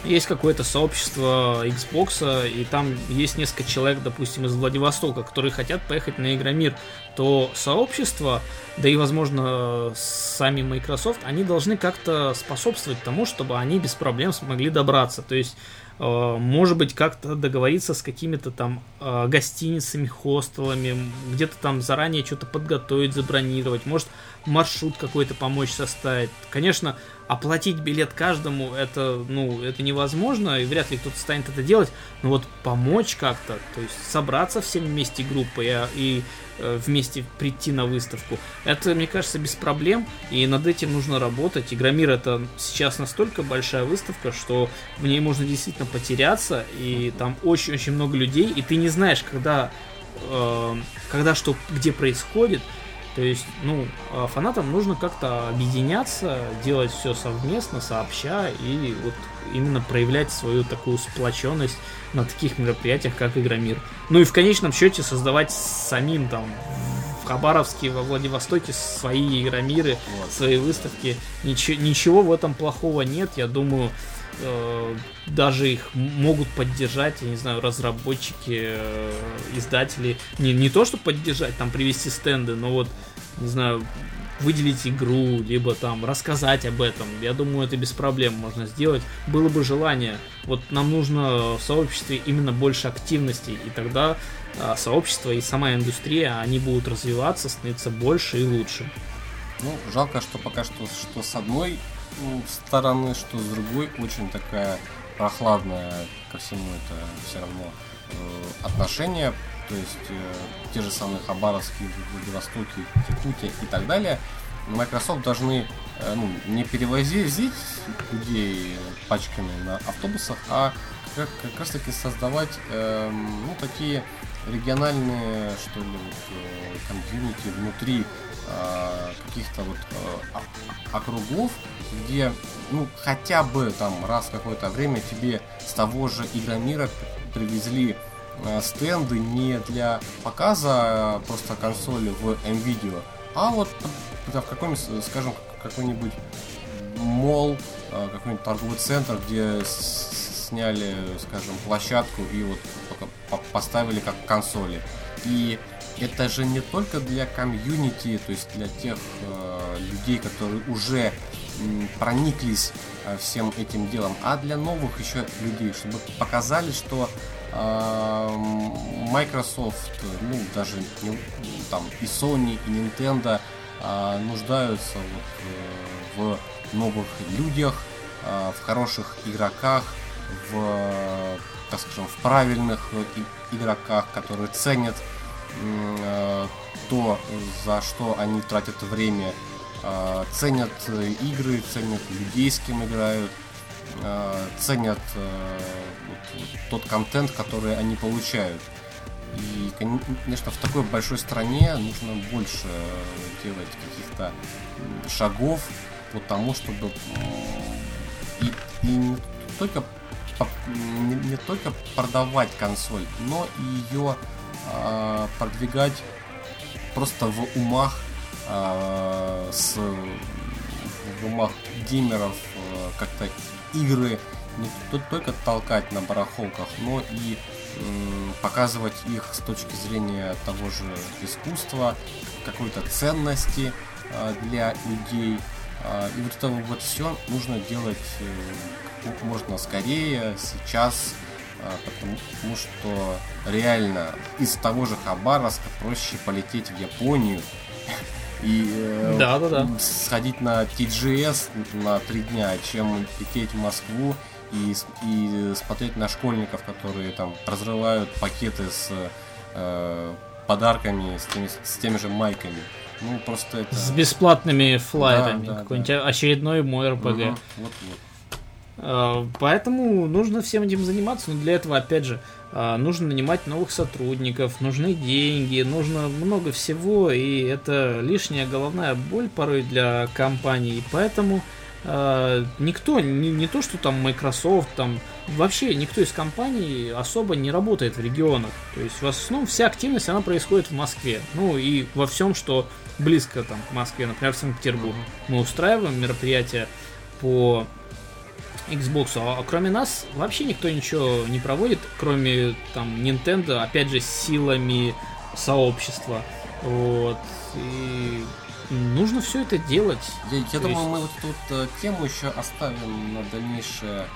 есть какое-то сообщество Xbox, и там есть несколько человек, допустим, из Владивостока, которые хотят поехать на Игромир, то сообщество, да и, возможно, сами Microsoft, они должны как-то способствовать тому, чтобы они без проблем смогли добраться. То есть, э, может быть, как-то договориться с какими-то там э, гостиницами, хостелами, где-то там заранее что-то подготовить, забронировать, может, маршрут какой-то помочь составить. Конечно, оплатить билет каждому это, ну, это невозможно, и вряд ли кто-то станет это делать, но вот помочь как-то, то есть собраться всем вместе группой и, и э, вместе прийти на выставку, это, мне кажется, без проблем, и над этим нужно работать. Игромир это сейчас настолько большая выставка, что в ней можно действительно потеряться, и там очень-очень много людей, и ты не знаешь, когда, э, когда что, где происходит, то есть, ну, а фанатам нужно как-то объединяться, делать все совместно, сообща, и вот именно проявлять свою такую сплоченность на таких мероприятиях, как Игромир. Ну и в конечном счете создавать самим там в Хабаровске, во Владивостоке свои игромиры, Вот. свои выставки. Ничего, ничего в этом плохого нет. Я думаю, э, даже их могут поддержать, я не знаю, разработчики, э, издатели. Не, не то, чтобы поддержать, там привести стенды, но вот, не знаю, выделить игру, либо там рассказать об этом. Я думаю, это без проблем можно сделать. Было бы желание. Вот нам нужно в сообществе именно больше активности, и тогда а, сообщество и сама индустрия, они будут развиваться, становиться больше и лучше. Ну, жалко, что пока что, что с одной стороны, что с другой очень такая прохладная ко всему это все равно э, отношение. То есть э, те же самые Хабаровские, Владивостоки, Якутия и так далее. Microsoft должны э, ну, не перевозить людей пачками на автобусах, а как, как раз таки создавать эм, ну, такие региональные, что ли, вот, э, комьюнити внутри э, каких-то вот э, округов, где ну хотя бы там раз в какое-то время тебе с того же Игромира привезли э, стенды не для показа а просто консоли в MVideo, а вот да, в каком-нибудь, скажем, какой-нибудь мол, э, какой-нибудь торговый центр, где сняли, скажем, площадку и вот поставили как консоли. И это же не только для комьюнити, то есть для тех э, людей, которые уже прониклись э, всем этим делом, а для новых еще людей, чтобы показали, что э, Microsoft, ну даже не- там и Sony, и Nintendo э, нуждаются вот, э, в новых людях, в хороших игроках, в, так скажем, в правильных игроках, которые ценят то, за что они тратят время, э, ценят э, игры, ценят людей, с кем играют, э, ценят э, вот- тот контент, который они получают. И, конечно, в такой большой стране нужно больше э, делать каких-то шагов по тому, чтобы и, и не только не, не только продавать консоль, но и ее а, продвигать просто в умах а, с в умах геймеров а, как-то игры не то- только толкать на барахолках, но и показывать их с точки зрения того же искусства, какой-то ценности а, для людей. А, И вот это вот все нужно делать э, как можно скорее, сейчас, потому что реально из того же Хабаровска проще полететь в Японию и э, Да-да-да. сходить на TGS на три дня, чем лететь в Москву и, и смотреть на школьников, которые там разрывают пакеты с э, подарками, с теми, с теми же майками. Ну, просто это... С бесплатными флайерами. Да, да, Какой-нибудь очередной мой РПГ. Мгм, Вот-вот. Э, Поэтому нужно всем этим заниматься, но для этого, опять же, э, нужно нанимать новых сотрудников, нужны деньги, нужно много всего, и это лишняя головная боль порой для компаний. Поэтому э, никто, не, не то что там Microsoft, там вообще никто из компаний особо не работает в регионах. То есть в основном вся активность она происходит в Москве. Ну и во всем, что близко там к Москве, например, в Санкт-Петербург. Мы устраиваем мероприятия по Xbox, а кроме нас вообще никто ничего не проводит, кроме там Nintendo, опять же, силами сообщества. Вот. И нужно все это делать. Я, я То думаю, есть- мы вот эту вот э, тему еще оставим на дальнейшее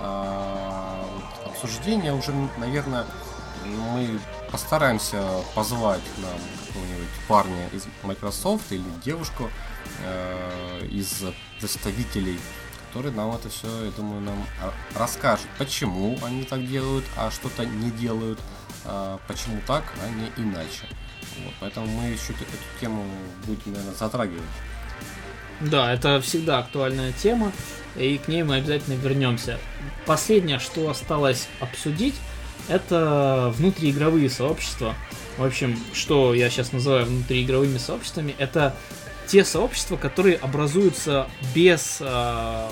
а, вот обсуждение. Уже, наверное, мы постараемся позвать нам какого-нибудь парня из Microsoft или девушку э, из представителей, который нам это все, я думаю, нам а, расскажет, почему они так делают, а что-то не делают, а, почему так, а не иначе. Вот, поэтому мы еще эту тему будем, наверное, затрагивать. Да, это всегда актуальная тема, и к ней мы обязательно вернемся. Последнее, что осталось обсудить, это внутриигровые сообщества. В общем, что я сейчас называю внутриигровыми сообществами, это те сообщества, которые образуются без, а,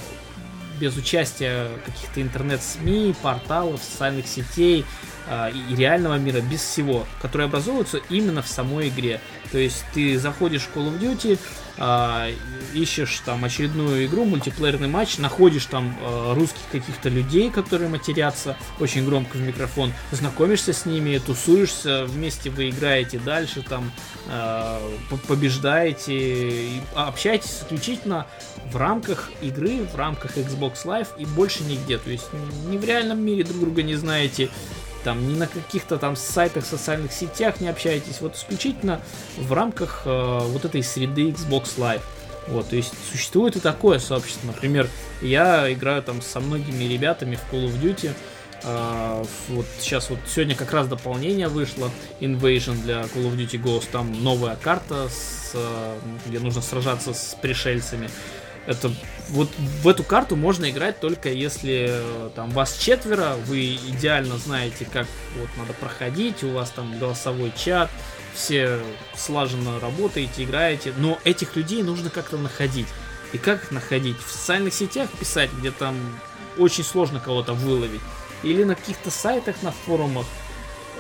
без участия каких-то интернет-СМИ, порталов, социальных сетей, а, и реального мира, без всего, которые образуются именно в самой игре. То есть ты заходишь в Call of Duty, а, ищешь там очередную игру, мультиплеерный матч, находишь там а, русских каких-то людей, которые матерятся очень громко в микрофон, знакомишься с ними, тусуешься, вместе вы играете дальше, там побеждаете, общаетесь исключительно в рамках игры, в рамках Xbox Live и больше нигде. То есть ни в реальном мире друг друга не знаете, там ни на каких-то там сайтах, социальных сетях не общаетесь, вот исключительно в рамках э, вот этой среды Xbox Live. Вот, то есть существует и такое сообщество. Например, я играю там со многими ребятами в Call of Duty. Uh, вот сейчас вот сегодня как раз дополнение вышло Invasion для Call of Duty Ghost. Там новая карта, с, uh, где нужно сражаться с пришельцами. Это вот в эту карту можно играть только если э, там вас четверо, вы идеально знаете, как вот надо проходить, у вас там голосовой чат, все слаженно работаете, играете, но этих людей нужно как-то находить. И как находить? В социальных сетях писать, где там очень сложно кого-то выловить. Или на каких-то сайтах, на форумах.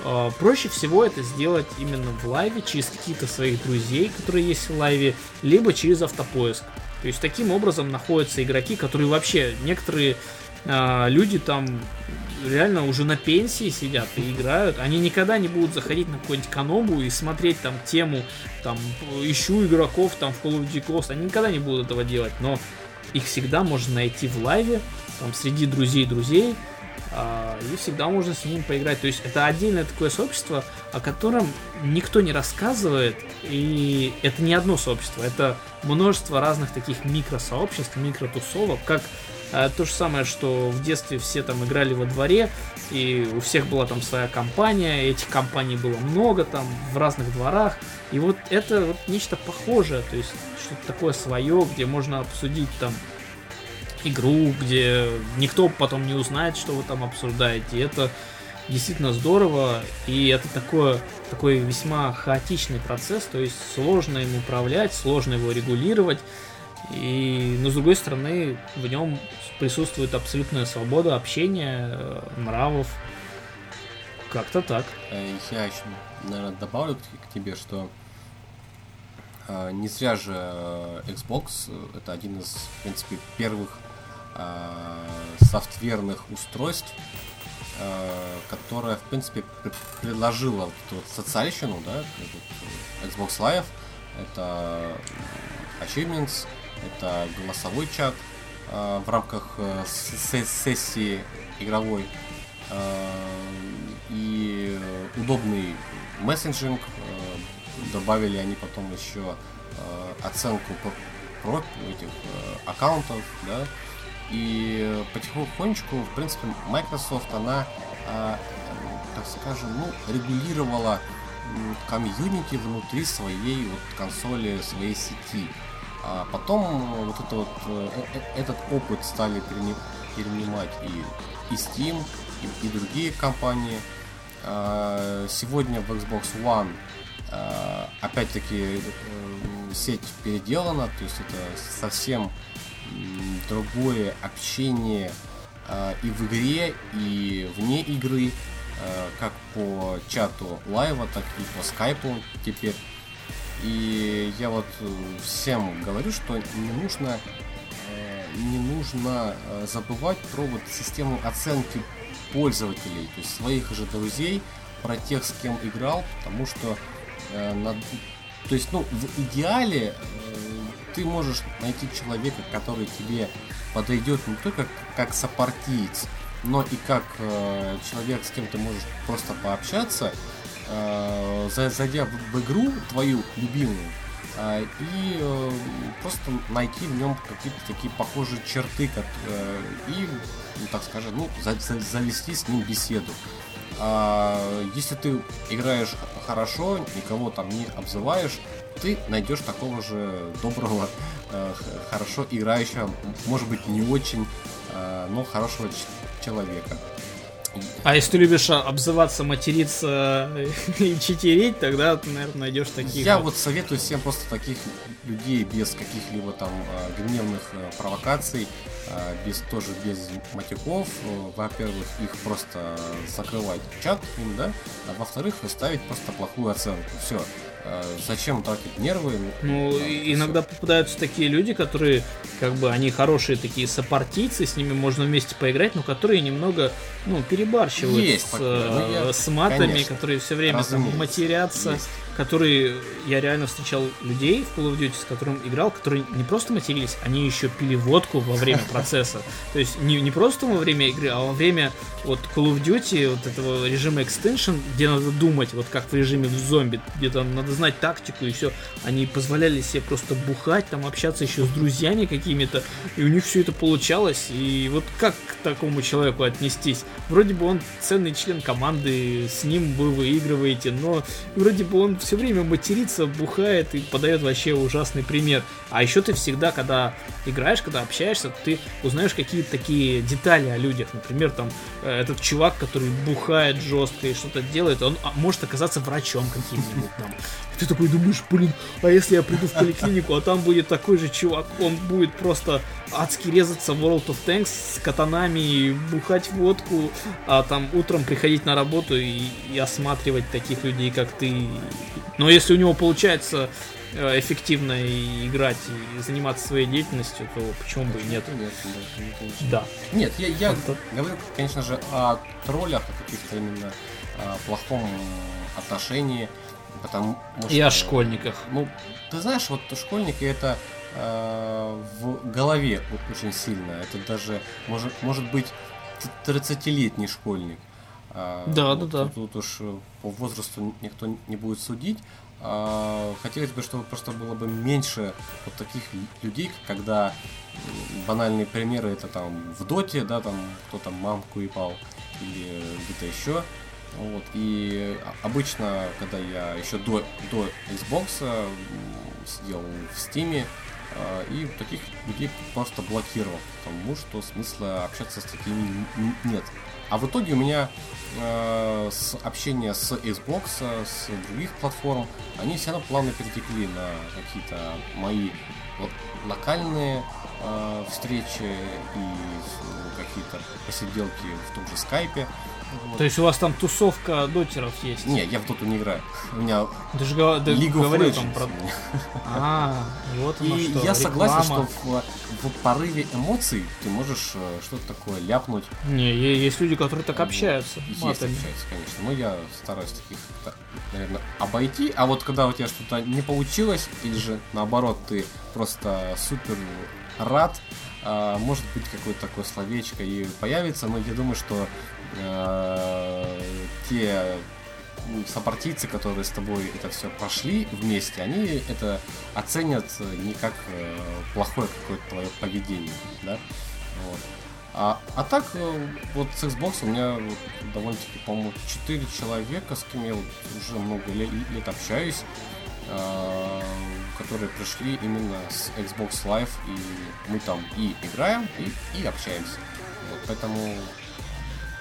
Э, проще всего это сделать именно в лайве, через каких-то своих друзей, которые есть в лайве, либо через автопоиск. То есть таким образом находятся игроки, которые вообще некоторые э, люди там реально уже на пенсии сидят и играют. Они никогда не будут заходить на какую-нибудь канобу и смотреть там тему, там, ищу игроков там в Call of Duty Ghost. Они никогда не будут этого делать, но их всегда можно найти в лайве, там, среди друзей друзей, а, и всегда можно с ним поиграть. То есть это отдельное такое сообщество, о котором никто не рассказывает, и это не одно сообщество, это множество разных таких микросообществ, микротусовок, как то же самое, что в детстве все там играли во дворе, и у всех была там своя компания, этих компаний было много там в разных дворах, и вот это вот нечто похожее, то есть что-то такое свое, где можно обсудить там игру, где никто потом не узнает, что вы там обсуждаете. И это действительно здорово, и это такое, такой весьма хаотичный процесс, то есть сложно им управлять, сложно его регулировать, и, но с другой стороны, в нем присутствует абсолютная свобода общения, э, нравов, как-то так. Э, я еще, наверное, добавлю к тебе, что э, не зря же Xbox это один из, в принципе, первых софтверных устройств, которая, в принципе, предложила вот эту вот социальщину, да, Xbox Live, это Achievements, это голосовой чат э, в рамках э, сессии игровой э, и удобный мессенджинг. Добавили они потом еще оценку про этих аккаунтов, да, и потихонечку, в принципе, Microsoft, она, так скажем, ну, регулировала комьюнити внутри своей вот консоли, своей сети. А потом вот, это вот э, э, этот опыт стали перенимать и, и Steam, и, и другие компании. А, сегодня в Xbox One а, опять-таки э, сеть переделана, то есть это совсем другое общение э, и в игре, и вне игры, э, как по чату лайва, так и по скайпу теперь. И я вот всем говорю, что не нужно э, не нужно э, забывать про вот систему оценки пользователей, то есть своих же друзей, про тех, с кем играл, потому что э, на, то есть, ну, в идеале ты можешь найти человека, который тебе подойдет не только как сопартиец, но и как э, человек, с кем ты можешь просто пообщаться, э, зайдя в, в игру твою любимую, э, и э, просто найти в нем какие-то такие похожие черты, как, э, и, ну, так скажем, ну, за, за, завести с ним беседу. А, если ты играешь хорошо, никого там не обзываешь, ты найдешь такого же доброго, э, хорошо играющего, может быть не очень, э, но хорошего человека. А если ты любишь а, обзываться, материться и читерить, тогда ты, наверное, найдешь таких. Я вот советую всем просто таких людей без каких-либо там а, гневных э, провокаций, а, без тоже без матюков. Э, во-первых, их просто закрывать чат им, да, а во-вторых, ставить просто плохую оценку. Все. Э, зачем тратить нервы? Ну, да, иногда все. попадаются такие люди, которые, как бы, они хорошие такие сопартийцы, с ними можно вместе поиграть, но которые немного, ну, перебарщивают Есть, с, ну, я, с матами, конечно, которые все время там матерятся. Есть которые я реально встречал людей в Call of Duty, с которым играл, которые не просто матерились, они еще пили водку во время процесса. То есть не, не просто во время игры, а во время вот Call of Duty, вот этого режима Extension, где надо думать, вот как в режиме в зомби, где там надо знать тактику и все. Они позволяли себе просто бухать, там общаться еще с друзьями какими-то, и у них все это получалось. И вот как такому человеку отнестись? Вроде бы он ценный член команды, с ним вы выигрываете, но вроде бы он все время матерится, бухает и подает вообще ужасный пример. А еще ты всегда, когда играешь, когда общаешься, ты узнаешь какие-то такие детали о людях. Например, там э, этот чувак, который бухает жестко и что-то делает, он а, может оказаться врачом каким-нибудь там. Ты такой думаешь, блин, а если я приду в поликлинику, а там будет такой же чувак, он будет просто адски резаться в World of Tanks с катанами, бухать водку, а там утром приходить на работу и, и осматривать таких людей, как ты. Но если у него получается э, эффективно играть и заниматься своей деятельностью, то почему бы и нет? Да. Нет, я, я Это... говорю, конечно же, о троллях, о каких-то именно о плохом отношении, потому что... И о школьниках. Ну, ты знаешь, вот школьники это э, в голове очень сильно. Это даже может, может быть 30-летний школьник. А, да, вот, да, да. Тут, уж по возрасту никто не будет судить. Хотелось бы, чтобы просто было бы меньше вот таких людей, когда банальные примеры это там в доте, да, там кто там мамку ипал или где-то еще. Вот, и обычно, когда я еще до, до Xbox сидел в Steam, и таких людей просто блокировал, потому что смысла общаться с такими нет. А в итоге у меня э, с общения с Xbox, с других платформ, они все равно плавно перетекли на какие-то мои вот, локальные э, встречи и какие-то посиделки в том же скайпе. Вот. То есть у вас там тусовка дотеров есть? Не, я в доту не играю. У меня ты же League говорил там про... А, вот И что, я реклама. согласен, что в, в порыве эмоций ты можешь э, что-то такое ляпнуть. Не, есть люди, которые так общаются. Есть матами. общаются, конечно. Но я стараюсь таких, наверное, обойти. А вот когда у тебя что-то не получилось, или же наоборот, ты просто супер рад, а, может быть какое-то такое словечко и появится, но я думаю, что те сопартийцы, которые с тобой это все прошли вместе, они это оценят не как э, плохое какое-то твое поведение, да, вот. А, а так, э, вот с Xbox у меня вот, довольно-таки, по-моему, 4 человека, с кем я вот уже много лет, лет общаюсь, э, которые пришли именно с Xbox Live, и мы там и играем, и, и общаемся. Вот, поэтому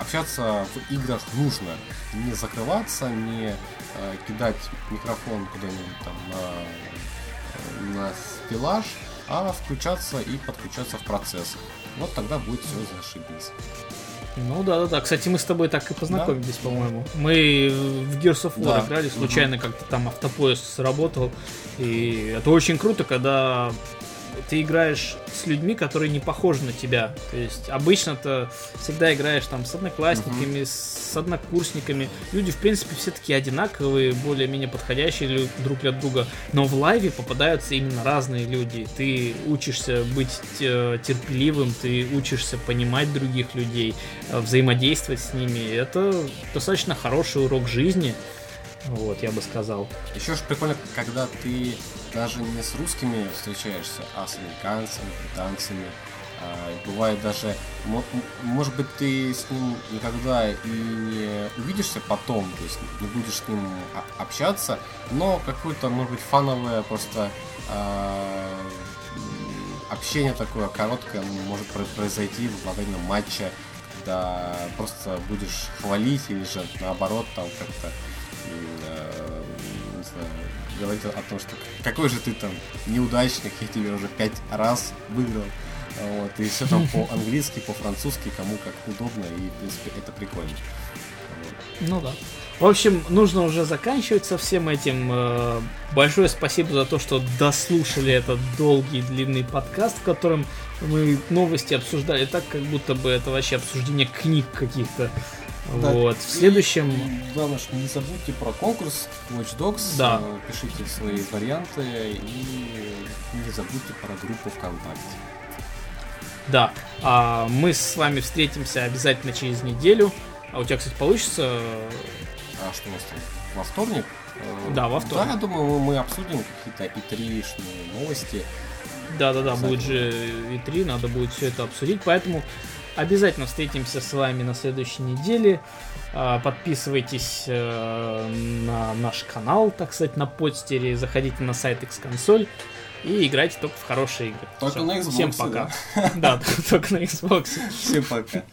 общаться в играх нужно. Не закрываться, не э, кидать микрофон куда-нибудь там на, на стеллаж, а включаться и подключаться в процесс. Вот тогда будет все зашибись. Ну да, да, да. Кстати, мы с тобой так и познакомились, да? по-моему. Мы в Gears of War да. играли, случайно угу. как-то там автопоезд сработал. И это очень круто, когда ты играешь с людьми, которые не похожи на тебя. То есть обычно ты всегда играешь там с одноклассниками, uh-huh. с однокурсниками. Люди, в принципе, все такие одинаковые, более-менее подходящие друг для друга. Но в лайве попадаются именно разные люди. Ты учишься быть э, терпеливым, ты учишься понимать других людей, э, взаимодействовать с ними. Это достаточно хороший урок жизни. Вот, я бы сказал. Еще ж прикольно, когда ты даже не с русскими встречаешься, а с американцами, британцами. А, бывает даже, может быть, ты с ним никогда и не увидишься потом, то есть не будешь с ним общаться, но какое-то, может быть, фановое просто а, общение такое короткое может произойти во время матча когда просто будешь хвалить или же наоборот там как-то э, говорить о том, что какой же ты там неудачник, я тебе уже пять раз выиграл. Вот, и все там по-английски, по-французски, кому как удобно, и, в принципе, это прикольно. Вот. Ну да. В общем, нужно уже заканчивать со всем этим. Э, большое спасибо за то, что дослушали этот долгий длинный подкаст, в котором мы новости обсуждали так, как будто бы это вообще обсуждение книг каких-то. Да. Вот. В следующем... Главное, что не забудьте про конкурс Watch Dogs. Да. Пишите свои варианты и не забудьте про группу ВКонтакте. Да. А мы с вами встретимся обязательно через неделю. А у тебя, кстати, получится... А что у нас там? Во вторник? Э, да, во вторник. Да, я думаю, мы обсудим какие-то и 3 новости. Да-да-да, будет же и 3 надо будет все это обсудить, поэтому обязательно встретимся с вами на следующей неделе. А, подписывайтесь э, на наш канал, так сказать, на подстере, заходите на сайт X-консоль и играйте только в хорошие игры. Только Все. на Xbox. Всем пока. Да, только на Xbox. Всем пока.